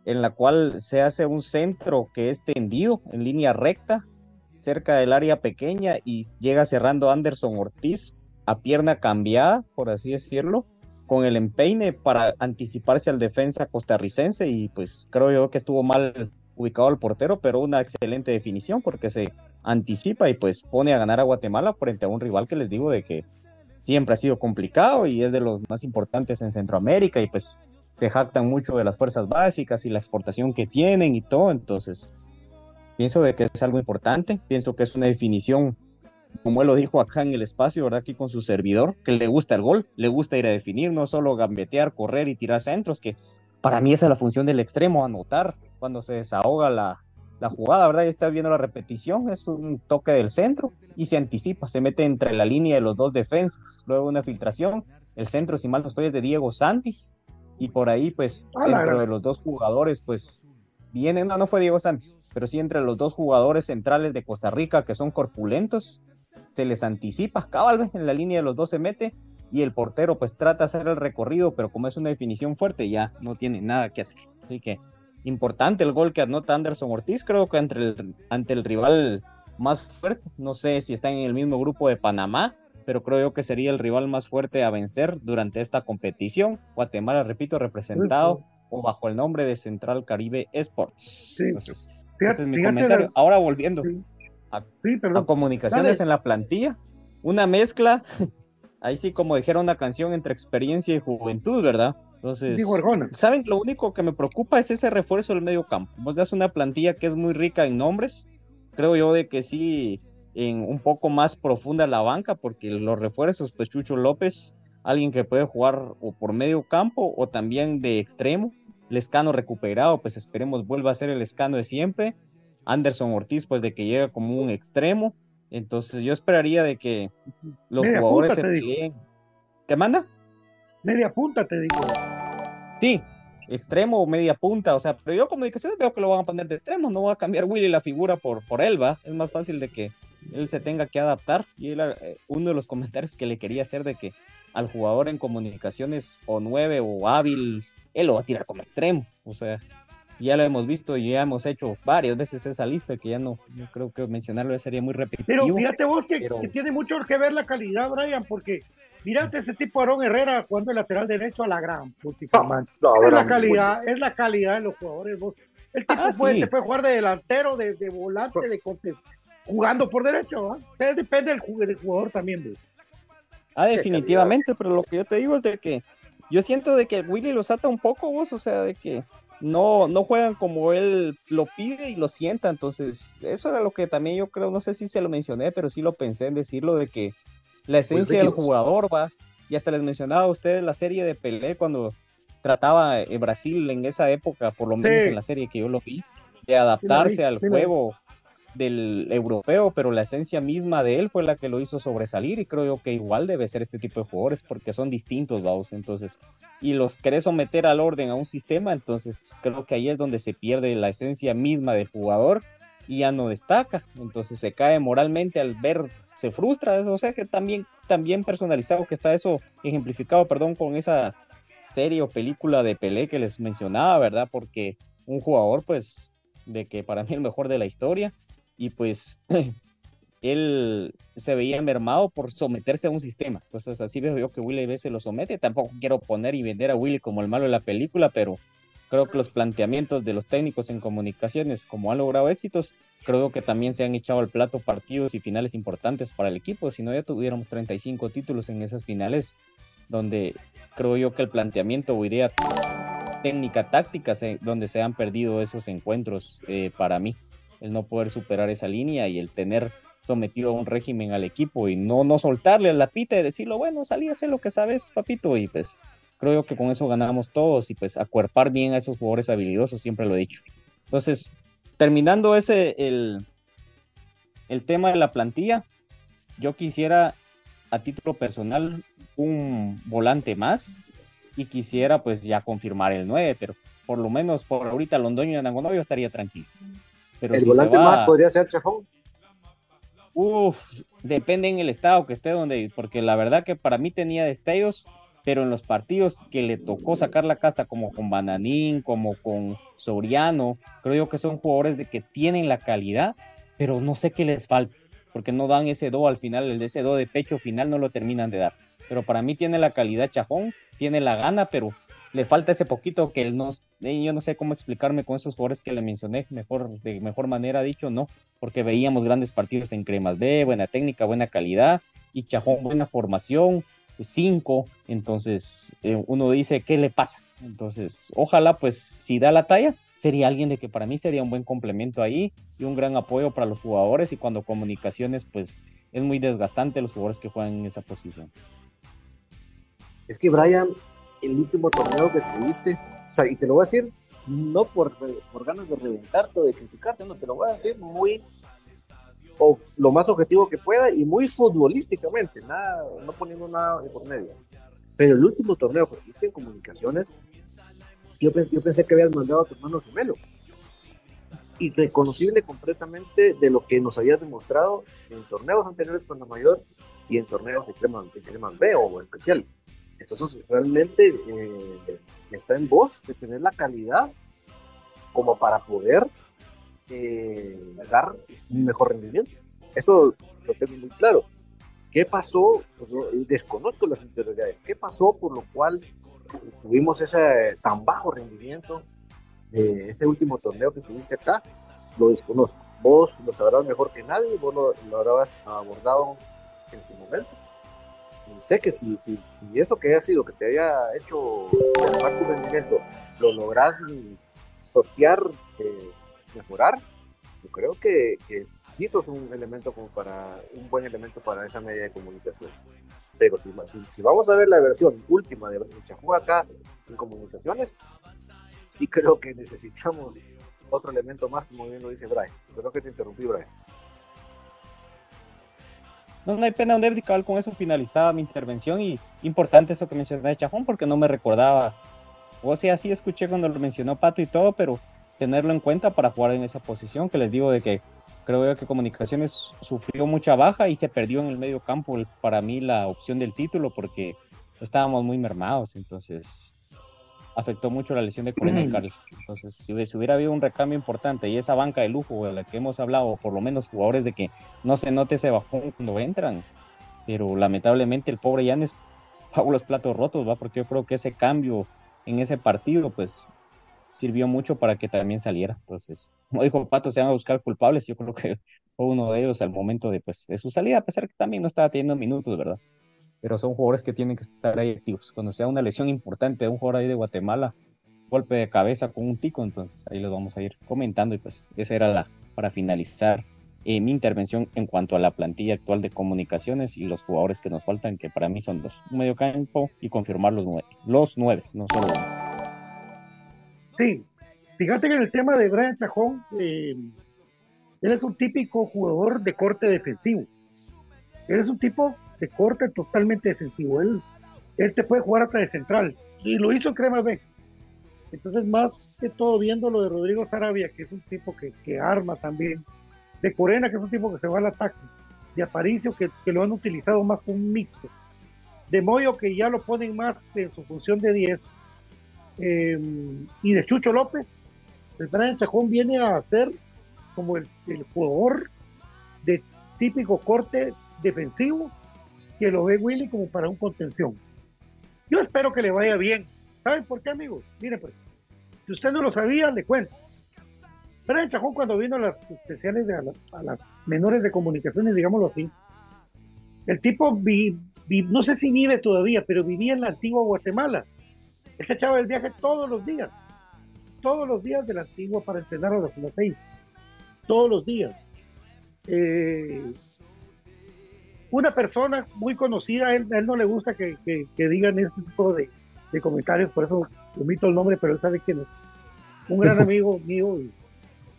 en la cual se hace un centro que es tendido en línea recta, cerca del área pequeña, y llega cerrando Anderson Ortiz a pierna cambiada, por así decirlo, con el empeine para anticiparse al defensa costarricense y pues creo yo que estuvo mal ubicado el portero, pero una excelente definición porque se anticipa y pues pone a ganar a Guatemala frente a un rival que les digo de que siempre ha sido complicado y es de los más importantes en Centroamérica y pues se jactan mucho de las fuerzas básicas y la exportación que tienen y todo, entonces pienso de que es algo importante, pienso que es una definición como él lo dijo acá en el espacio, ¿verdad? Aquí con su servidor, que le gusta el gol, le gusta ir a definir, no solo gambetear, correr y tirar centros, que para mí esa es la función del extremo, anotar cuando se desahoga la, la jugada, ¿verdad? Ya está viendo la repetición, es un toque del centro y se anticipa, se mete entre la línea de los dos defensas, luego una filtración, el centro, si mal no estoy, es de Diego Santis, y por ahí, pues, dentro de los dos jugadores, pues, viene, no, no fue Diego Santis, pero sí entre los dos jugadores centrales de Costa Rica que son corpulentos, se les anticipa, cabal, en la línea de los dos se mete y el portero pues trata de hacer el recorrido, pero como es una definición fuerte ya no tiene nada que hacer. Así que importante el gol que anota Anderson Ortiz, creo que ante el, ante el rival más fuerte, no sé si está en el mismo grupo de Panamá, pero creo yo que sería el rival más fuerte a vencer durante esta competición. Guatemala, repito, representado o bajo el nombre de Central Caribe Sports. Sí. Entonces, ese es mi comentario. Ahora volviendo a, comunicaciones en la plantilla. Una mezcla, ahí sí como dijera una canción entre experiencia y juventud, ¿verdad? Entonces, ¿saben? Lo único que me preocupa es ese refuerzo del medio campo. Vos das una plantilla que es muy rica en nombres. Creo yo de que sí, en un poco más profunda la banca, porque los refuerzos, pues Chucho López, alguien que puede jugar o por medio campo o también de extremo. Lescano recuperado, pues esperemos vuelva a ser el escano de siempre. Anderson Ortiz, pues de que llega como un extremo. Entonces yo esperaría de que los jugadores se peleen. ¿Qué manda? Media punta, te digo. Sí, extremo o media punta. O sea, pero yo comunicaciones veo que lo van a poner de extremo. No va a cambiar Willy la figura por, por él, va. Es más fácil de que él se tenga que adaptar. Y eh, uno de los comentarios que le quería hacer de que al jugador en comunicaciones o nueve o hábil, él lo va a tirar como extremo. O sea, ya lo hemos visto y ya hemos hecho varias veces esa lista que ya no, creo que mencionarlo sería muy repetitivo. Pero fíjate vos que, tiene mucho que ver la calidad, Brian, porque mirate ese tipo Aaron Herrera jugando el lateral derecho a la gran es la calidad, es la calidad de los jugadores. Vos. El tipo ah, puede, puede jugar de delantero, de, volante, de jugando por derecho. Depende del, jugador también. Ah, definitivamente, pero lo que yo te digo es de que yo siento de que Willy los ata un poco vos, o sea, de que no, no juegan como él lo pide y lo sienta. Entonces, eso era lo que también yo creo, no sé si se lo mencioné, pero sí lo pensé en decirlo de que la pues esencia del jugador va, y hasta les mencionaba a ustedes la serie de Pelé cuando trataba en Brasil en esa época, por lo menos en la serie que yo lo vi, de adaptarse al juego del europeo, pero la esencia misma de él fue la que lo hizo sobresalir y creo que igual debe ser este tipo de jugadores porque son distintos, vamos, entonces, y los querés someter al orden a un sistema, entonces creo que ahí es donde se pierde la esencia misma del jugador y ya no destaca, entonces se cae moralmente al ver, se frustra, o sea que también, también personalizado que está eso ejemplificado, perdón, con esa serie o película de Pelé que les mencionaba, ¿verdad? Porque un jugador, pues, de que para mí el mejor de la historia, y pues él se veía mermado por someterse a un sistema. Entonces así veo yo que Willy B se lo somete. Tampoco quiero poner y vender a Willy como el malo de la película, pero creo que los planteamientos de los técnicos en comunicaciones, como han logrado éxitos, creo que también se han echado al plato partidos y finales importantes para el equipo. Si no, ya tuviéramos 35 títulos en esas finales, donde creo yo que el planteamiento o idea técnica táctica, donde se han perdido esos encuentros eh, para mí el no poder superar esa línea y el tener sometido a un régimen al equipo y no, no soltarle la pita y decirlo, bueno, salí a lo que sabes, papito, y pues creo que con eso ganamos todos y pues acuerpar bien a esos jugadores habilidosos, siempre lo he dicho. Entonces, terminando ese, el, el tema de la plantilla, yo quisiera a título personal un volante más y quisiera pues ya confirmar el 9, pero por lo menos por ahorita Londoño y Nangonovio estaría tranquilo el volante más podría ser Chajón. Uf, depende en el estado que esté donde, porque la verdad que para mí tenía destellos, pero en los partidos que le tocó sacar la casta, como con Bananín, como con Soriano, creo yo que son jugadores de que tienen la calidad, pero no sé qué les falta. porque no dan ese do al final, el ese do de pecho final no lo terminan de dar. Pero para mí tiene la calidad Chajón, tiene la gana, pero le falta ese poquito que él no, eh, yo no sé cómo explicarme con esos jugadores que le mencioné, mejor, de mejor manera dicho, no, porque veíamos grandes partidos en Cremas B, buena técnica, buena calidad, y Chajón buena formación, cinco, entonces eh, uno dice, ¿qué le pasa? Entonces, ojalá pues si da la talla, sería alguien de que para mí sería un buen complemento ahí y un gran apoyo para los jugadores y cuando comunicaciones pues es muy desgastante los jugadores que juegan en esa posición. Es que Brian, el último torneo que tuviste, o sea, y te lo voy a decir no por, por ganas de reventarte o de criticarte, no, te lo voy a decir muy o lo más objetivo que pueda y muy futbolísticamente, nada, no poniendo nada por medio. Pero el último torneo que tuviste en comunicaciones, yo, yo pensé que habías mandado a tu hermano gemelo. Y reconocible completamente de lo que nos habías demostrado en torneos anteriores con la mayor y en torneos de crema, de B o especial. Entonces, realmente eh, está en vos de tener la calidad como para poder eh, dar un mejor rendimiento. Eso lo tengo muy claro. ¿Qué pasó? Pues, desconozco las interioridades. ¿Qué pasó por lo cual tuvimos ese tan bajo rendimiento ese último torneo que tuviste acá? Lo desconozco. Vos lo sabrás mejor que nadie, vos lo, lo habrás abordado en su momento sé que si, si, si eso que haya sido, que te haya hecho mejorar tu rendimiento, lo logras sortear, eh, mejorar, yo creo que, que, sí sos un elemento como para, un buen elemento para esa media de comunicación. Pero si, si, vamos a ver la versión última de Chajú acá en comunicaciones, sí creo que necesitamos otro elemento más, como bien lo dice Brian. Creo que te interrumpí, Brian. No, no hay pena donde cabal con eso finalizaba mi intervención y importante eso que mencioné de Chajón porque no me recordaba. O sea, sí escuché cuando lo mencionó Pato y todo, pero tenerlo en cuenta para jugar en esa posición que les digo de que creo que Comunicaciones sufrió mucha baja y se perdió en el medio campo para mí la opción del título porque estábamos muy mermados, entonces afectó mucho la lesión de Corina y Carlos. Entonces, si hubiera habido un recambio importante y esa banca de lujo de la que hemos hablado, por lo menos jugadores de que no se note ese bajón cuando entran, pero lamentablemente el pobre Yanes pagó los platos rotos, ¿va? Porque yo creo que ese cambio en ese partido, pues sirvió mucho para que también saliera. Entonces, como dijo Pato, se van a buscar culpables. Yo creo que fue uno de ellos al momento de, pues, de su salida, a pesar que también no estaba teniendo minutos, ¿verdad? Pero son jugadores que tienen que estar ahí activos. Cuando sea una lesión importante de un jugador ahí de Guatemala, golpe de cabeza con un tico, entonces ahí lo vamos a ir comentando y pues esa era la para finalizar eh, mi intervención en cuanto a la plantilla actual de comunicaciones y los jugadores que nos faltan, que para mí son dos, un medio campo y confirmar los nueve, los nueve, no solo uno. Sí, fíjate que en el tema de Brian Chajón, eh, él es un típico jugador de corte defensivo. Él es un tipo de corte totalmente defensivo. Él, él te puede jugar hasta de central. Y lo hizo Crema B. Entonces, más que todo, viendo lo de Rodrigo Sarabia, que es un tipo que, que arma también, de Corena, que es un tipo que se va al ataque, de Aparicio, que, que lo han utilizado más como un mixto, de Moyo, que ya lo ponen más en su función de 10, em, y de Chucho López, el Brian Chajón viene a ser como el, el jugador de típico corte defensivo que lo ve Willy como para un contención. Yo espero que le vaya bien. ¿Saben por qué, amigos? Mire, pues, si usted no lo sabía, le cuento. El Chajón cuando vino a las especiales, de, a, las, menores de comunicaciones, digámoslo así, el tipo, vi, no sé si vive todavía, pero vivía en la antigua Guatemala. Él se echaba el viaje todos los días, todos los días de la antigua para entrenar a las seis, todos los días. Eh, una persona muy conocida, a él, no le gusta que, digan este tipo de, comentarios, por eso omito el nombre, pero él sabe quién es. Un gran amigo mío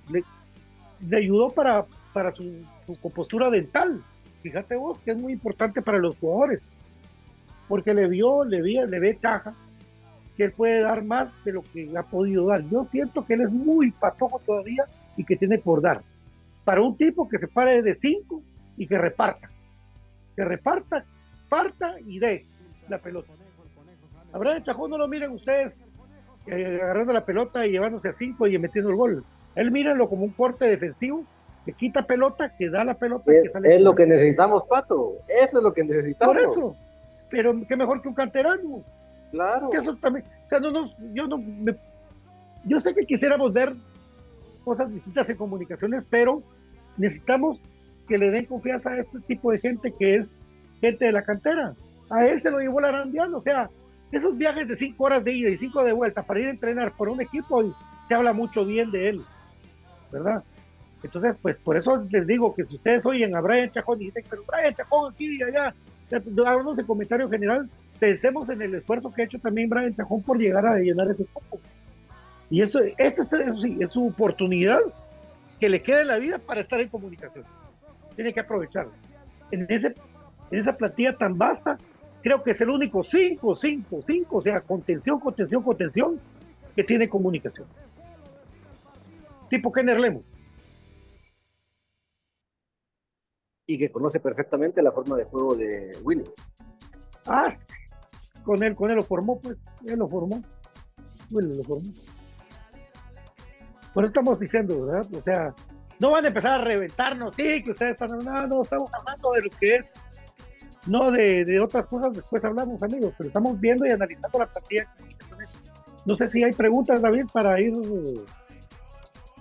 le, ayudó para, para su, compostura dental. Fíjate vos que es muy importante para los jugadores, porque le vio, le, vi, le ve chaja, que él puede dar más de lo que ha podido dar. Yo siento que él es muy patojo todavía y que tiene por dar. Para un tipo que se pare de cinco y que reparta que reparta, parta y dé la pelota. Habrá de Chajón no lo miren ustedes eh, agarrando la pelota y llevándose a cinco y metiendo el gol. Él mírenlo como un corte defensivo que quita pelota, que da la pelota. Es, que sale es lo que necesitamos, Pato. Eso es lo que necesitamos. Por eso. Pero qué mejor que un canterano. Claro. Que eso también, o sea, no, no, yo no, me, yo sé que quisiéramos ver cosas distintas en comunicaciones, pero necesitamos que le den confianza a este tipo de gente que es gente de la cantera. A él se lo llevó la Arandial, o sea, esos viajes de cinco horas de ida y cinco de vuelta para ir a entrenar por un equipo, y se habla mucho bien de él, ¿verdad? Entonces, pues por eso les digo que si ustedes oyen a Brian Chajón y dicen, pero Brian Chajón aquí y allá, hablamos de comentario general, pensemos en el esfuerzo que ha hecho también Brian Chajón por llegar a llenar ese campo. Y eso, esta es, su oportunidad que le queda en la vida para estar en comunicación. Tiene que aprovecharla. En, ese, en esa plantilla tan vasta, creo que es el único 5, 5, 5, o sea, contención, contención, contención, que tiene comunicación. Tipo Kenner Lemos. Y que conoce perfectamente la forma de juego de Williams. Ah, con él, con él lo formó, pues, él lo formó. Williams lo formó. Por eso estamos diciendo, ¿verdad? O sea, no van a empezar a reventarnos, sí, que ustedes están hablando, estamos hablando de lo que es, no de, de otras cosas, después hablamos, amigos, pero estamos viendo y analizando la partida. No sé si hay preguntas, David, para ir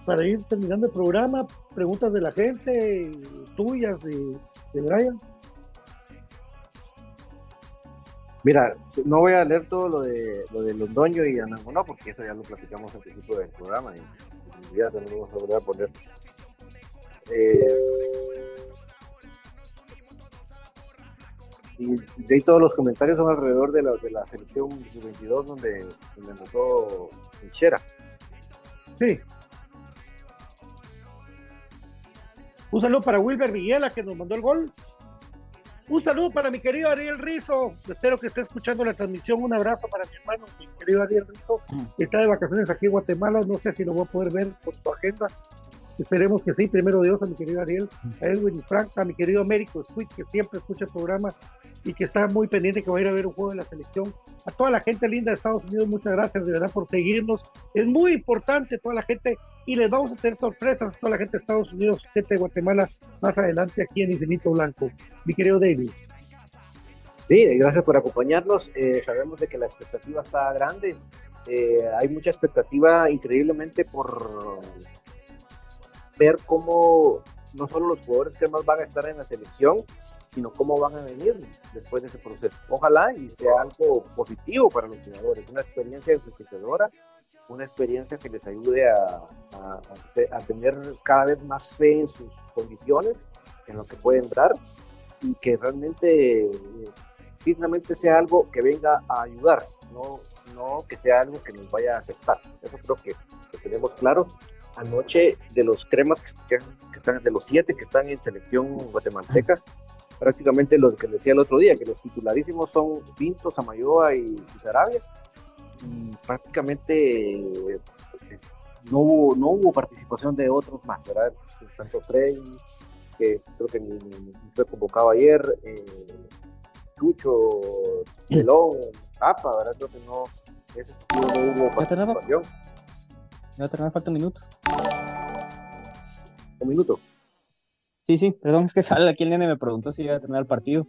para ir terminando el programa, preguntas de la gente, tuyas, de, de Brian. Mira, no voy a leer todo lo de lo de Londoño y Anangonó, porque eso ya lo platicamos al principio del programa y ya a volver a poner. Eh, y de ahí todos los comentarios son alrededor de la, de la selección 22 donde, donde anotó Hinchera. Sí. Un saludo para Wilber Villela que nos mandó el gol. Un saludo para mi querido Ariel Rizo. Espero que esté escuchando la transmisión. Un abrazo para mi hermano, mi querido Ariel Rizo. Está de vacaciones aquí en Guatemala. No sé si lo voy a poder ver por tu agenda. Esperemos que sí. Primero Dios a mi querido Ariel, a Edwin y Frank, a mi querido Américo Squid, que siempre escucha el programa y que está muy pendiente que va a ir a ver un juego de la selección. A toda la gente linda de Estados Unidos, muchas gracias de verdad por seguirnos. Es muy importante toda la gente y les vamos a tener sorpresas a toda la gente de Estados Unidos, gente de Guatemala, más adelante aquí en Infinito Blanco. Mi querido David. Sí, gracias por acompañarnos. Eh, sabemos de que la expectativa está grande. Eh, hay mucha expectativa increíblemente por ver cómo no solo los jugadores que más van a estar en la selección, sino cómo van a venir después de ese proceso. Ojalá y sea algo positivo para los jugadores, una experiencia enriquecedora, una experiencia que les ayude a, a, a, tener cada vez más fe en sus condiciones, en lo que pueden dar, y que realmente, sí, realmente sea algo que venga a ayudar, no, no que sea algo que nos vaya a aceptar. Eso creo que lo tenemos claro anoche de los cremas que, que, están, de los siete que están en selección guatemalteca, prácticamente lo que decía el otro día, que los titularísimos son Pinto, Samayoa y, y Sarabia, y prácticamente pues, no hubo, no hubo participación de otros más, ¿verdad? Tanto Trey, que creo que ni, ni fue convocado ayer, eh, Chucho, Pelón, Apa, ¿verdad? Creo que no, ese sentido no hubo participación. Ya te falta un minuto. Un minuto. Sí, sí, perdón, es que aquí el nene me preguntó si iba a tener el partido.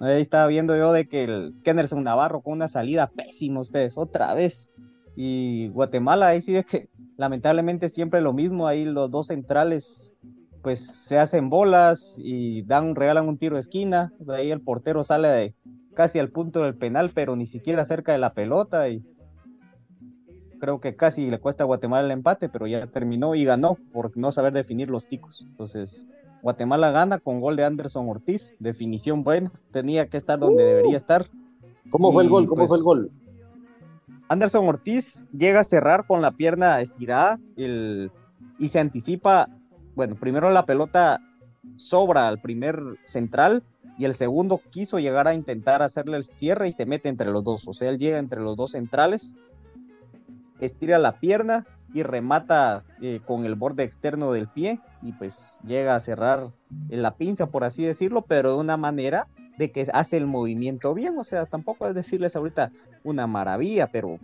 Ahí estaba viendo yo de que el Kennerson Navarro con una salida pésima ustedes, otra vez. Y Guatemala, ahí sí de que lamentablemente siempre lo mismo, ahí los dos centrales pues se hacen bolas y dan, regalan un tiro de esquina, de ahí el portero sale de casi al punto del penal, pero ni siquiera cerca de la pelota y creo que casi le cuesta a Guatemala el empate, pero ya terminó y ganó por no saber definir los ticos. Entonces, Guatemala gana con gol de Anderson Ortiz, definición buena, tenía que estar donde uh, debería estar. ¿Cómo y, fue el gol? ¿Cómo pues, fue el gol? Anderson Ortiz llega a cerrar con la pierna estirada el, y se anticipa, bueno, primero la pelota sobra al primer central y el segundo quiso llegar a intentar hacerle el cierre y se mete entre los dos, o sea, él llega entre los dos centrales estira la pierna y remata eh, con el borde externo del pie y pues llega a cerrar en la pinza, por así decirlo, pero de una manera de que hace el movimiento bien, o sea, tampoco es decirles ahorita una maravilla, pero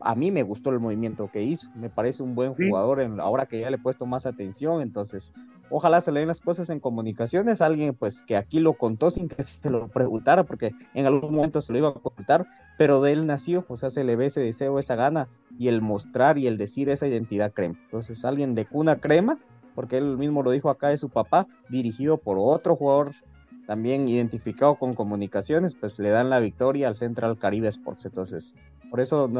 a mí me gustó el movimiento que hizo, me parece un buen jugador en, ahora que ya le he puesto más atención, entonces ojalá se le den las cosas en comunicaciones, alguien pues que aquí lo contó sin que se lo preguntara, porque en algún momento se lo iba a contar, pero de él nació, o sea, se le ve ese deseo, esa gana, y el mostrar y el decir esa identidad crema. Entonces, alguien de cuna crema, porque él mismo lo dijo acá de su papá, dirigido por otro jugador también identificado con comunicaciones, pues le dan la victoria al Central Caribe Sports. Entonces, por eso,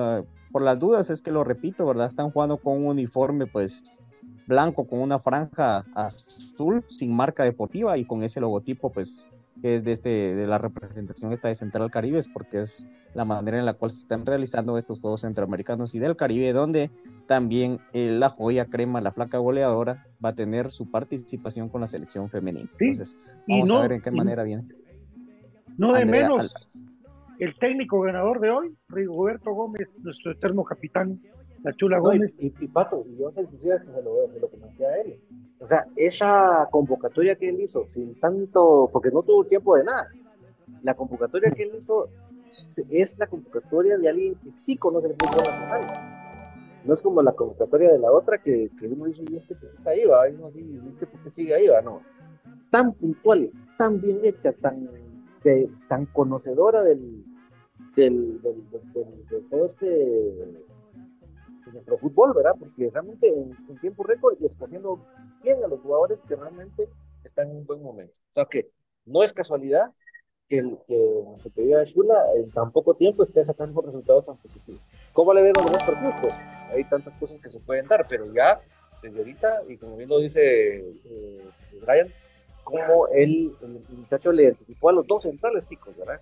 por las dudas es que lo repito, ¿verdad? Están jugando con un uniforme, pues blanco con una franja azul sin marca deportiva y con ese logotipo pues que es de, este, de la representación esta de Central Caribe, porque es la manera en la cual se están realizando estos Juegos Centroamericanos y del Caribe, donde también eh, la joya crema, la flaca goleadora, va a tener su participación con la selección femenina. Entonces, vamos a ver en qué manera viene. No de menos, el técnico ganador de hoy, Rigoberto Gómez, nuestro eterno capitán, la Chula Gómez. y, Pato, y yo se, se, lo, se lo comenté a él. O sea, esa convocatoria que él hizo, sin tanto, porque no tuvo tiempo de nada, la convocatoria que él hizo es la convocatoria de alguien que sí conoce el fútbol nacional. No es como la convocatoria de la otra que, que uno dice, ¿y este por qué está ahí? Va? Y ¿y este por qué sigue ahí? Va? No. Tan puntual, tan bien hecha, tan, de, tan conocedora del, del, del, del, de todo este nuestro fútbol, ¿verdad? Porque realmente en, tiempo récord y escogiendo bien a los jugadores que realmente están en un buen momento. O sea que no es casualidad que, el, que querida Shula en tan poco tiempo esté sacando resultados tan positivos. ¿Cómo le ven los partidos? Pues hay tantas cosas que se pueden dar, pero ya desde ahorita, y como bien lo dice eh, Brian, como el, el, muchacho le anticipó a los dos centrales, chicos, ¿verdad?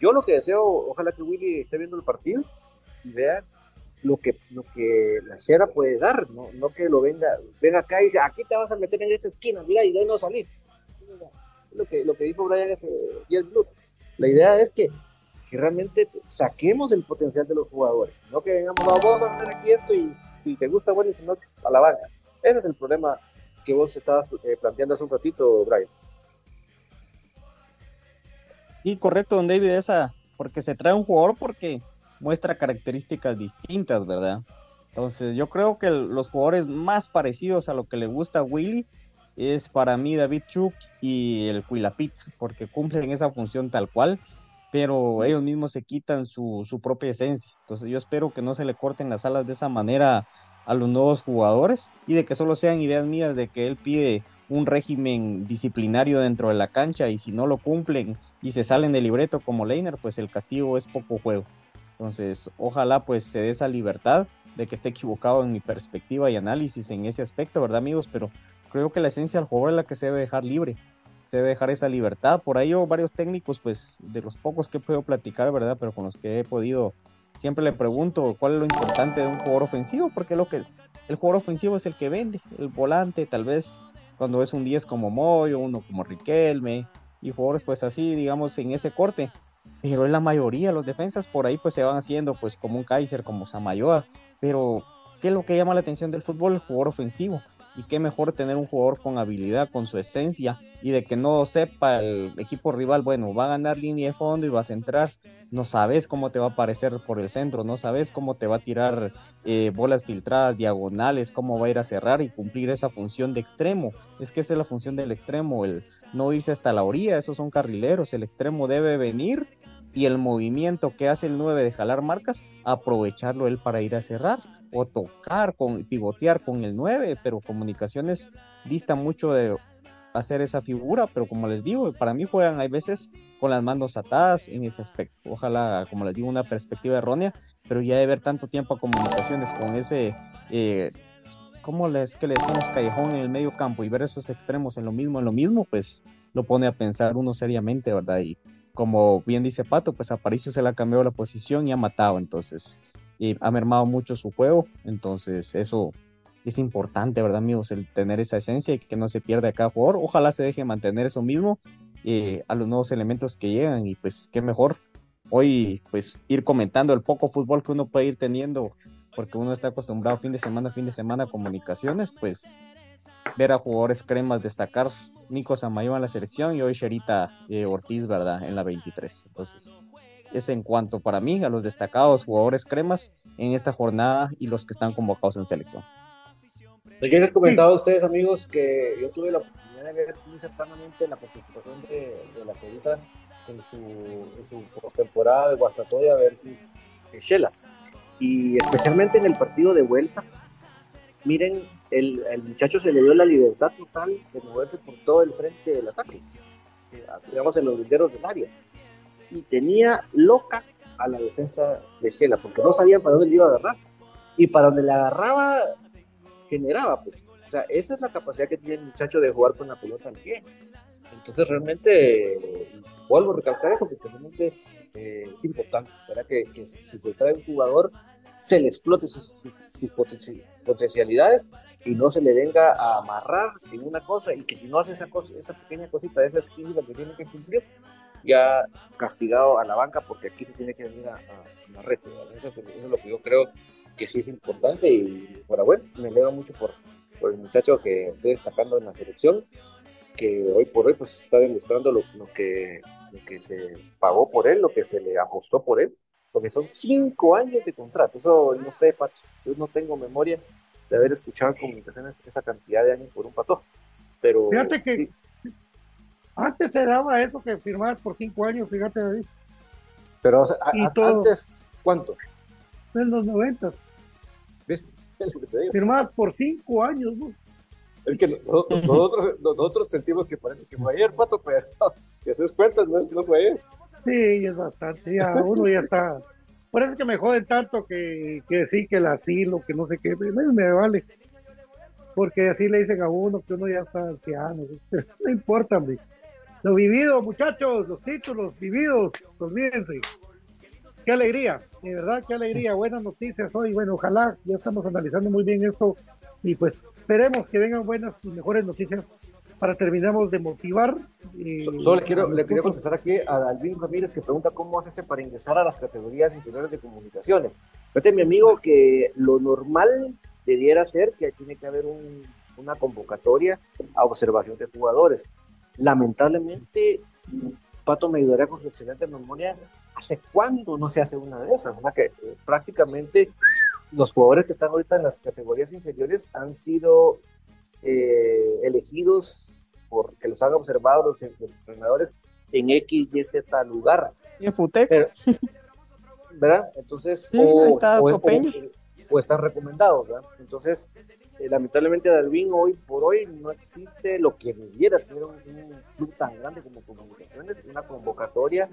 Yo lo que deseo, ojalá que Willy esté viendo el partido y vea lo que, lo que la Shera puede dar, ¿no? no que lo venga, venga acá y dice, aquí te vas a meter en esta esquina, mira, y de ahí no salís. Lo que, lo que dijo Brian hace 10 minutos. La idea es que, que realmente saquemos el potencial de los jugadores, no que vengamos, no, vos vas a hacer aquí esto y si te gusta, bueno, y si no, a la banca. Ese es el problema que vos estabas eh, planteando hace un ratito, Brian. Sí, correcto, don David, esa, porque se trae un jugador porque muestra características distintas, ¿verdad? Entonces yo creo que los jugadores más parecidos a lo que le gusta a Willy es para mí David Chuk y el Cuilapit, porque cumplen esa función tal cual, pero ellos mismos se quitan su, su, propia esencia. Entonces yo espero que no se le corten las alas de esa manera a los nuevos jugadores y de que solo sean ideas mías de que él pide un régimen disciplinario dentro de la cancha y si no lo cumplen y se salen del libreto como Leiner, pues el castigo es poco juego. Entonces, ojalá pues se dé esa libertad de que esté equivocado en mi perspectiva y análisis en ese aspecto, ¿verdad amigos? Pero creo que la esencia del jugador es la que se debe dejar libre, se debe dejar esa libertad. Por ahí yo varios técnicos, pues de los pocos que he podido platicar, ¿verdad? Pero con los que he podido, siempre le pregunto cuál es lo importante de un jugador ofensivo, porque lo que es, el jugador ofensivo es el que vende, el volante, tal vez cuando es un 10 como Moyo, uno como Riquelme, y jugadores pues así, digamos, en ese corte pero en la mayoría los defensas por ahí pues se van haciendo pues como un Kaiser, como Samayoa, pero ¿qué es lo que llama la atención del fútbol? El jugador ofensivo. Y qué mejor tener un jugador con habilidad, con su esencia, y de que no sepa el equipo rival, bueno, va a ganar línea de fondo y va a centrar. No sabes cómo te va a aparecer por el centro, no sabes cómo te va a tirar eh, bolas filtradas, diagonales, cómo va a ir a cerrar y cumplir esa función de extremo. Es que esa es la función del extremo, el no irse hasta la orilla, esos son carrileros. El extremo debe venir y el movimiento que hace el 9 de jalar marcas, aprovecharlo él para ir a cerrar o tocar, con, pivotear con el 9, pero comunicaciones dista mucho de hacer esa figura, pero como les digo, para mí juegan hay veces con las manos atadas en ese aspecto. Ojalá, como les digo, una perspectiva errónea, pero ya de ver tanto tiempo a comunicaciones con ese, eh, ¿cómo les, que le decimos callejón en el medio campo y ver esos extremos en lo mismo, en lo mismo, pues lo pone a pensar uno seriamente, ¿verdad? Y como bien dice Pato, pues Aparicio se le ha cambiado la posición y ha matado, entonces, y ha mermado mucho su juego, entonces eso es importante, ¿verdad, amigos? El tener esa esencia y que no se pierda cada jugador. Ojalá se deje mantener eso mismo eh, a los nuevos elementos que llegan y pues qué mejor hoy pues ir comentando el poco fútbol que uno puede ir teniendo porque uno está acostumbrado fin de semana, fin de semana comunicaciones, pues ver a jugadores cremas destacar, Nico Samayo en la selección y hoy Sherita eh, Ortiz, ¿verdad? En la 23. Entonces, es en cuanto para mí a los destacados jugadores cremas en esta jornada y los que están convocados en selección. Yo les comentaba a ustedes, amigos, que yo tuve la oportunidad de ver muy cercanamente la participación de, la Perita en su, su postemporada de Guasatoya versus Shela. Y especialmente en el partido de vuelta, miren, el, muchacho se le dio la libertad total de moverse por todo el frente del ataque, eh, digamos en los linderos del área. Y tenía loca a la defensa de Shela, porque no sabían para dónde le iba a agarrar. Y para donde le agarraba, generaba, pues. O sea, esa es la capacidad que tiene el muchacho de jugar con la pelota al pie. Entonces, realmente, vuelvo a recalcar eso, porque realmente eh, es importante, ¿verdad? Que, si se trae un jugador, se le explote sus, sus, potencialidades y no se le venga a amarrar en una cosa y que si no hace esa cosa, esa pequeña cosita, esa esquina que tiene que cumplir, ya castigado a la banca porque aquí se tiene que venir a, la red. Eso, es lo que yo creo que sí es importante y bueno, bueno me alegro mucho por, por el muchacho que estoy destacando en la selección, que hoy por hoy pues está demostrando lo, lo, que, lo que se pagó por él, lo que se le apostó por él, porque son cinco años de contrato. Eso no sé, Pacho, yo no tengo memoria de haber escuchado en comunicaciones esa cantidad de años por un pato. Pero fíjate que antes se daba eso que firmabas por cinco años, fíjate David. Pero antes, ¿cuánto? En los noventas. ¿Viste? Firmabas por cinco años, ¿no? Es que nosotros, nosotros sentimos que parece que fue ayer, Pato, pero si haces cuentas, no, no fue ayer. Sí, es bastante, ya uno ya está. Por eso es que me joden tanto que, que sí, que el asilo, que no sé qué, me, me vale. Porque así le dicen a uno que uno ya está anciano. No importa, hombre. Lo vivido, muchachos, los títulos vividos, olvídense. Qué alegría, de verdad, qué alegría. Buenas noticias hoy. Bueno, ojalá ya estamos analizando muy bien esto y pues esperemos que vengan buenas y mejores noticias para terminamos de motivar. Eh, solo le quiero, le quería contestar aquí a Alvin Ramírez que pregunta cómo hace para ingresar a las categorías inferiores de comunicaciones. Fíjate, mi amigo, que lo normal debiera ser que tiene que haber una convocatoria a observación de jugadores. Lamentablemente, Pato me ayudaría con su excelente memoria. ¿Hace cuándo no se hace una de esas? O sea que eh, prácticamente los jugadores que están ahorita en las categorías inferiores han sido eh, elegidos por que los han observado los, entrenadores en X, Y, Z lugar. Y en Futec. ¿Verdad? Entonces, o, o, están recomendados, ¿verdad? Entonces, eh, lamentablemente Dalvin hoy por hoy no existe lo que debiera tener un, club tan grande como Comunicaciones, una convocatoria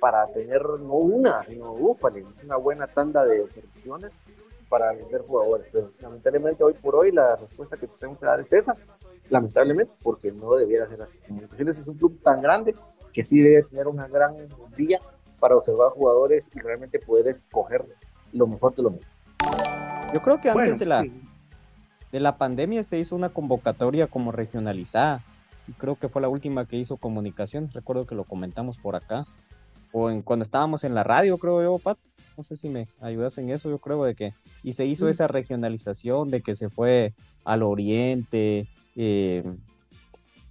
para tener no una, sino una buena tanda de selecciones para vender jugadores. Pero lamentablemente hoy por hoy la respuesta que tengo que dar es esa. Lamentablemente, porque no debiera ser así. Comunicaciones es un club tan grande que sí debe tener una gran vía para observar jugadores y realmente poder escoger lo mejor de lo mejor. Yo creo que antes de la de la pandemia se hizo una convocatoria como regionalizada. Y creo que fue la última que hizo comunicación. Recuerdo que lo comentamos por acá. O en, cuando estábamos en la radio, creo yo, Pat no sé si me ayudas en eso, yo creo de que, y se hizo mm. esa regionalización de que se fue al oriente, eh,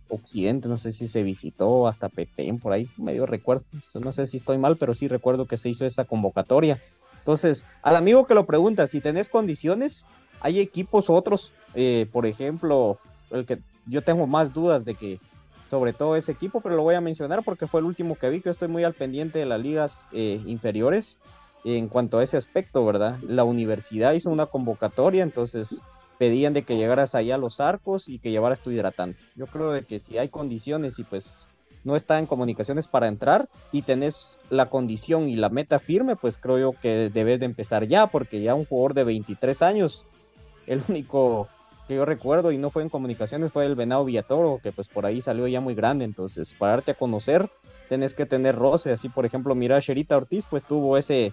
occidente, no sé si se visitó hasta Petén, por ahí, medio recuerdo, no sé si estoy mal, pero sí recuerdo que se hizo esa convocatoria. Entonces, al amigo que lo pregunta, si tenés condiciones, hay equipos otros, eh, por ejemplo, el que yo tengo más dudas de que sobre todo ese equipo, pero lo voy a mencionar porque fue el último que vi, que estoy muy al pendiente de las ligas eh, inferiores en cuanto a ese aspecto, ¿verdad? La universidad hizo una convocatoria, entonces pedían de que llegaras allá a los arcos y que llevaras tu hidratante. Yo creo de que si hay condiciones y pues no está en comunicaciones para entrar y tenés la condición y la meta firme, pues creo yo que debes de empezar ya, porque ya un jugador de 23 años, el único que yo recuerdo y no fue en comunicaciones fue el Venado Villatoro, que pues por ahí salió ya muy grande, entonces para darte a conocer tenés que tener roce, así por ejemplo, mira, Sherita Ortiz pues tuvo ese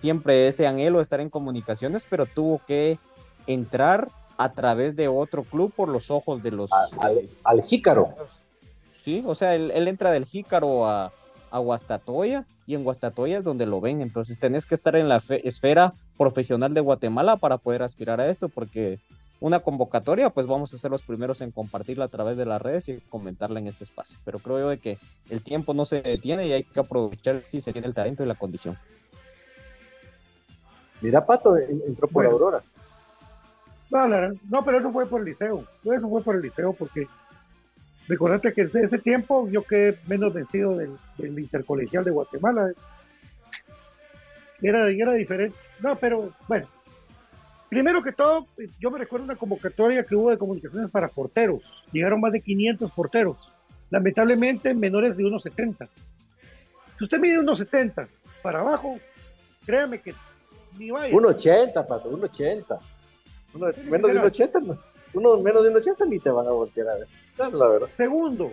siempre ese anhelo de estar en comunicaciones, pero tuvo que entrar a través de otro club por los ojos de los... Al, Jícaro. Sí, o sea, él, entra del Jícaro a, a Guastatoya y en Guastatoya es donde lo ven. Entonces tenés que estar en la esfera profesional de Guatemala para poder aspirar a esto, porque una convocatoria, pues vamos a ser los primeros en compartirla a través de las redes y comentarla en este espacio. Pero creo yo de que el tiempo no se detiene y hay que aprovechar si se tiene el talento y la condición. Mira, Pato, entró por Aurora. No, pero eso fue por el liceo. Eso fue por el liceo, porque recordate que desde ese tiempo yo quedé menos vencido del, intercolegial de Guatemala. Era, era diferente. No, pero bueno. Primero que todo, yo me recuerdo una convocatoria que hubo de comunicaciones para porteros. Llegaron más de 500 porteros. Lamentablemente menores de 1,70. Si usted mide 1,70 para abajo, créame que ni vaya. 1,80, pato, 1,80 menos de un 80, uno menos de un 80 ni te van a voltear a ver. La verdad. Segundo,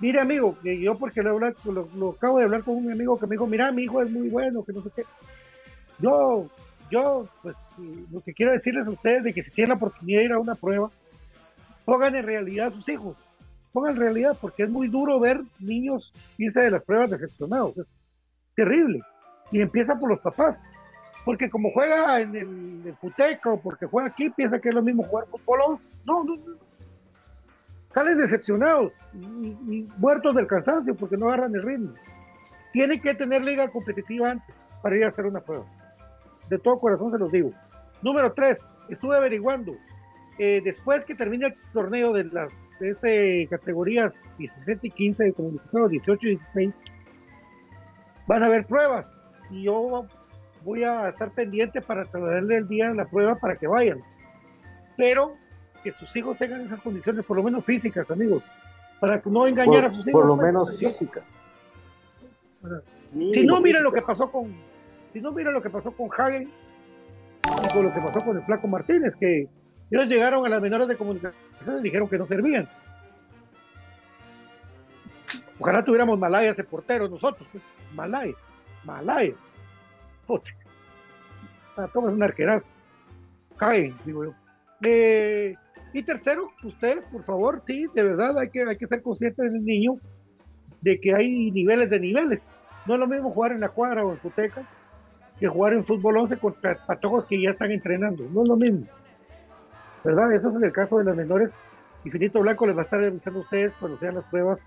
mire amigo, que yo porque lo, lo, acabo de hablar con un amigo que me dijo, mira, mi hijo es muy bueno, que no sé qué. Yo, yo, pues lo que quiero decirles a ustedes de que si tienen la oportunidad de ir a una prueba, pongan en realidad a sus hijos, pongan en realidad, porque es muy duro ver niños irse de las pruebas decepcionados, es terrible. Y empieza por los papás porque como juega en el, Puteco, porque juega aquí, piensa que es lo mismo jugar fútbol. No, no, no. Salen decepcionados y, muertos del cansancio porque no agarran el ritmo. Tienen que tener liga competitiva antes para ir a hacer una prueba. De todo corazón se los digo. Número tres, estuve averiguando. Eh, después que termine el torneo de las de este, categorías 17 y 15 de comunicación, 18 y 16, van a haber pruebas. Y yo voy a estar pendiente para traerle el día de la prueba para que vayan. Pero que sus hijos tengan esas condiciones, por lo menos físicas, amigos, para no engañar a sus hijos. Por lo pues. menos físicas. Si no, mira lo que pasó con, si no, mira lo que pasó con Hagen y con lo que pasó con el Flaco Martínez, que ellos llegaron a las menores de comunicación y dijeron que no servían. Ojalá tuviéramos Malaya de portero nosotros, pues. Malaya, Malaya. Poche. Ah, es un arquerazo. Caen, digo yo. Eh, y tercero, ustedes, por favor, sí, de verdad hay que, hay que ser conscientes del niño de que hay niveles de niveles. No es lo mismo jugar en la cuadra o en Futeca que jugar en fútbol 11 contra patojos que ya están entrenando. No es lo mismo. ¿Verdad? Eso es en el caso de las menores. Infinito Blanco les va a estar avisando a ustedes cuando sean las pruebas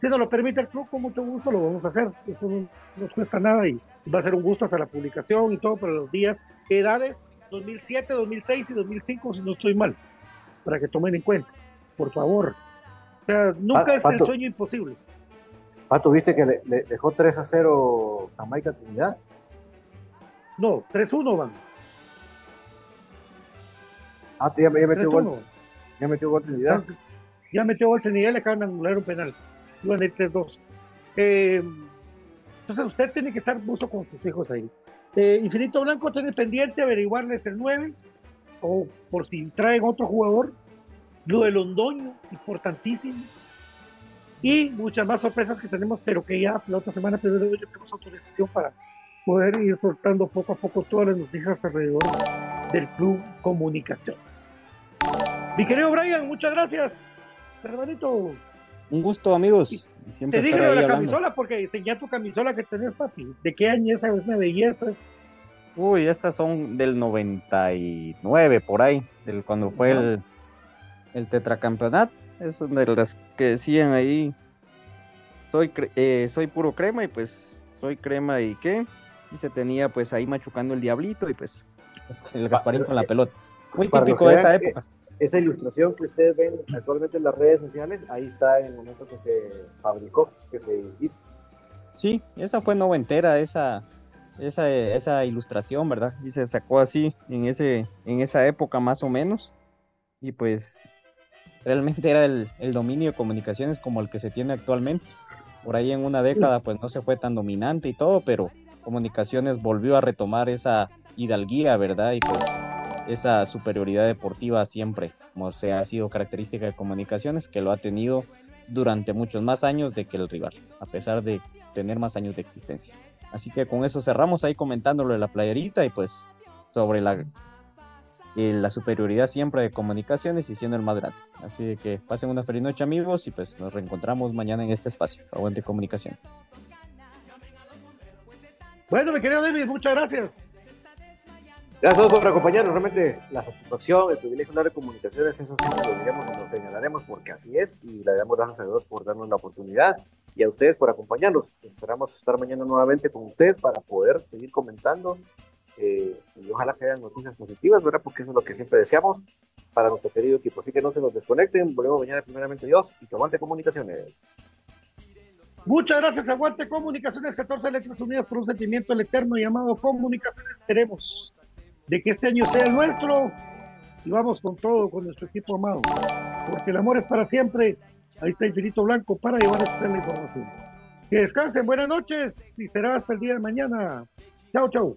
si nos lo permite el club, con mucho gusto lo vamos a hacer. Eso no nos cuesta nada y va a ser un gusto hasta la publicación y todo para los días, edades 2007, 2006 y 2005, si no estoy mal, para que tomen en cuenta, por favor. O sea, nunca es el sueño imposible. Pato, ¿viste que le, dejó 3 a 0 Jamaica Trinidad? No, 3-1 van. Ah, ya, metió gol. Ya metió gol Trinidad. Ya, metió gol Trinidad y le acaban de anular un penal iban a ir 3-2. Eh, entonces usted tiene que estar mucho con sus hijos ahí. Eh, Infinito Blanco tiene pendiente averiguarles el 9 o por si traen otro jugador. Lo de Londoño, importantísimo. Y muchas más sorpresas que tenemos, pero que ya la otra semana primero tenemos autorización para poder ir soltando poco a poco todas las noticias alrededor del Club Comunicaciones. Mi querido Brian, muchas gracias. Hermanito. Un gusto, amigos. Siempre Te digo de la camisola porque enseñá tu camisola que tenés, papi. ¿De qué año esa es una belleza? Uy, estas son del 99, por ahí, del cuando fue el, el tetracampeonato. Es de las que decían ahí, soy, eh, soy puro crema y pues soy crema y qué. Y se tenía pues ahí machucando el diablito y pues el Gasparín con la pelota. Muy típico de esa época esa ilustración que ustedes ven actualmente en las redes sociales, ahí está en el momento que se fabricó, que se hizo. Sí, esa fue noventera, esa, esa, esa ilustración, ¿verdad? Y se sacó así en, ese, en esa época más o menos. Y pues realmente era el, el dominio de comunicaciones como el que se tiene actualmente. Por ahí en una década pues no se fue tan dominante y todo, pero comunicaciones volvió a retomar esa hidalguía, ¿verdad? Y pues esa superioridad deportiva siempre, como se ha sido característica de comunicaciones, que lo ha tenido durante muchos más años de que el rival, a pesar de tener más años de existencia. Así que con eso cerramos ahí comentándolo de la playerita y pues sobre la, eh, la superioridad siempre de comunicaciones y siendo el más grande. Así que pasen una feliz noche amigos y pues nos reencontramos mañana en este espacio. Aguante comunicaciones. Bueno, mi querido David, muchas gracias. Gracias a todos por acompañarnos. Realmente la satisfacción, el privilegio de de comunicaciones, eso siempre lo diremos y lo señalaremos porque así es. Y le damos gracias a Dios por darnos la oportunidad y a ustedes por acompañarnos. Esperamos estar mañana nuevamente con ustedes para poder seguir comentando eh, y ojalá que hayan noticias positivas, ¿verdad? Porque eso es lo que siempre deseamos para nuestro querido equipo. Así que no se nos desconecten, volvemos mañana primeramente Dios y que aguante comunicaciones. Muchas gracias, Aguante Comunicaciones, 14 letras unidas por un sentimiento el eterno llamado Comunicaciones. Queremos de que este año sea el nuestro y vamos con todo, con nuestro equipo amado, porque el amor es para siempre. Ahí está Infinito Blanco para llevar a la información. Que descansen, buenas noches y será hasta el día de mañana. Chao, chao.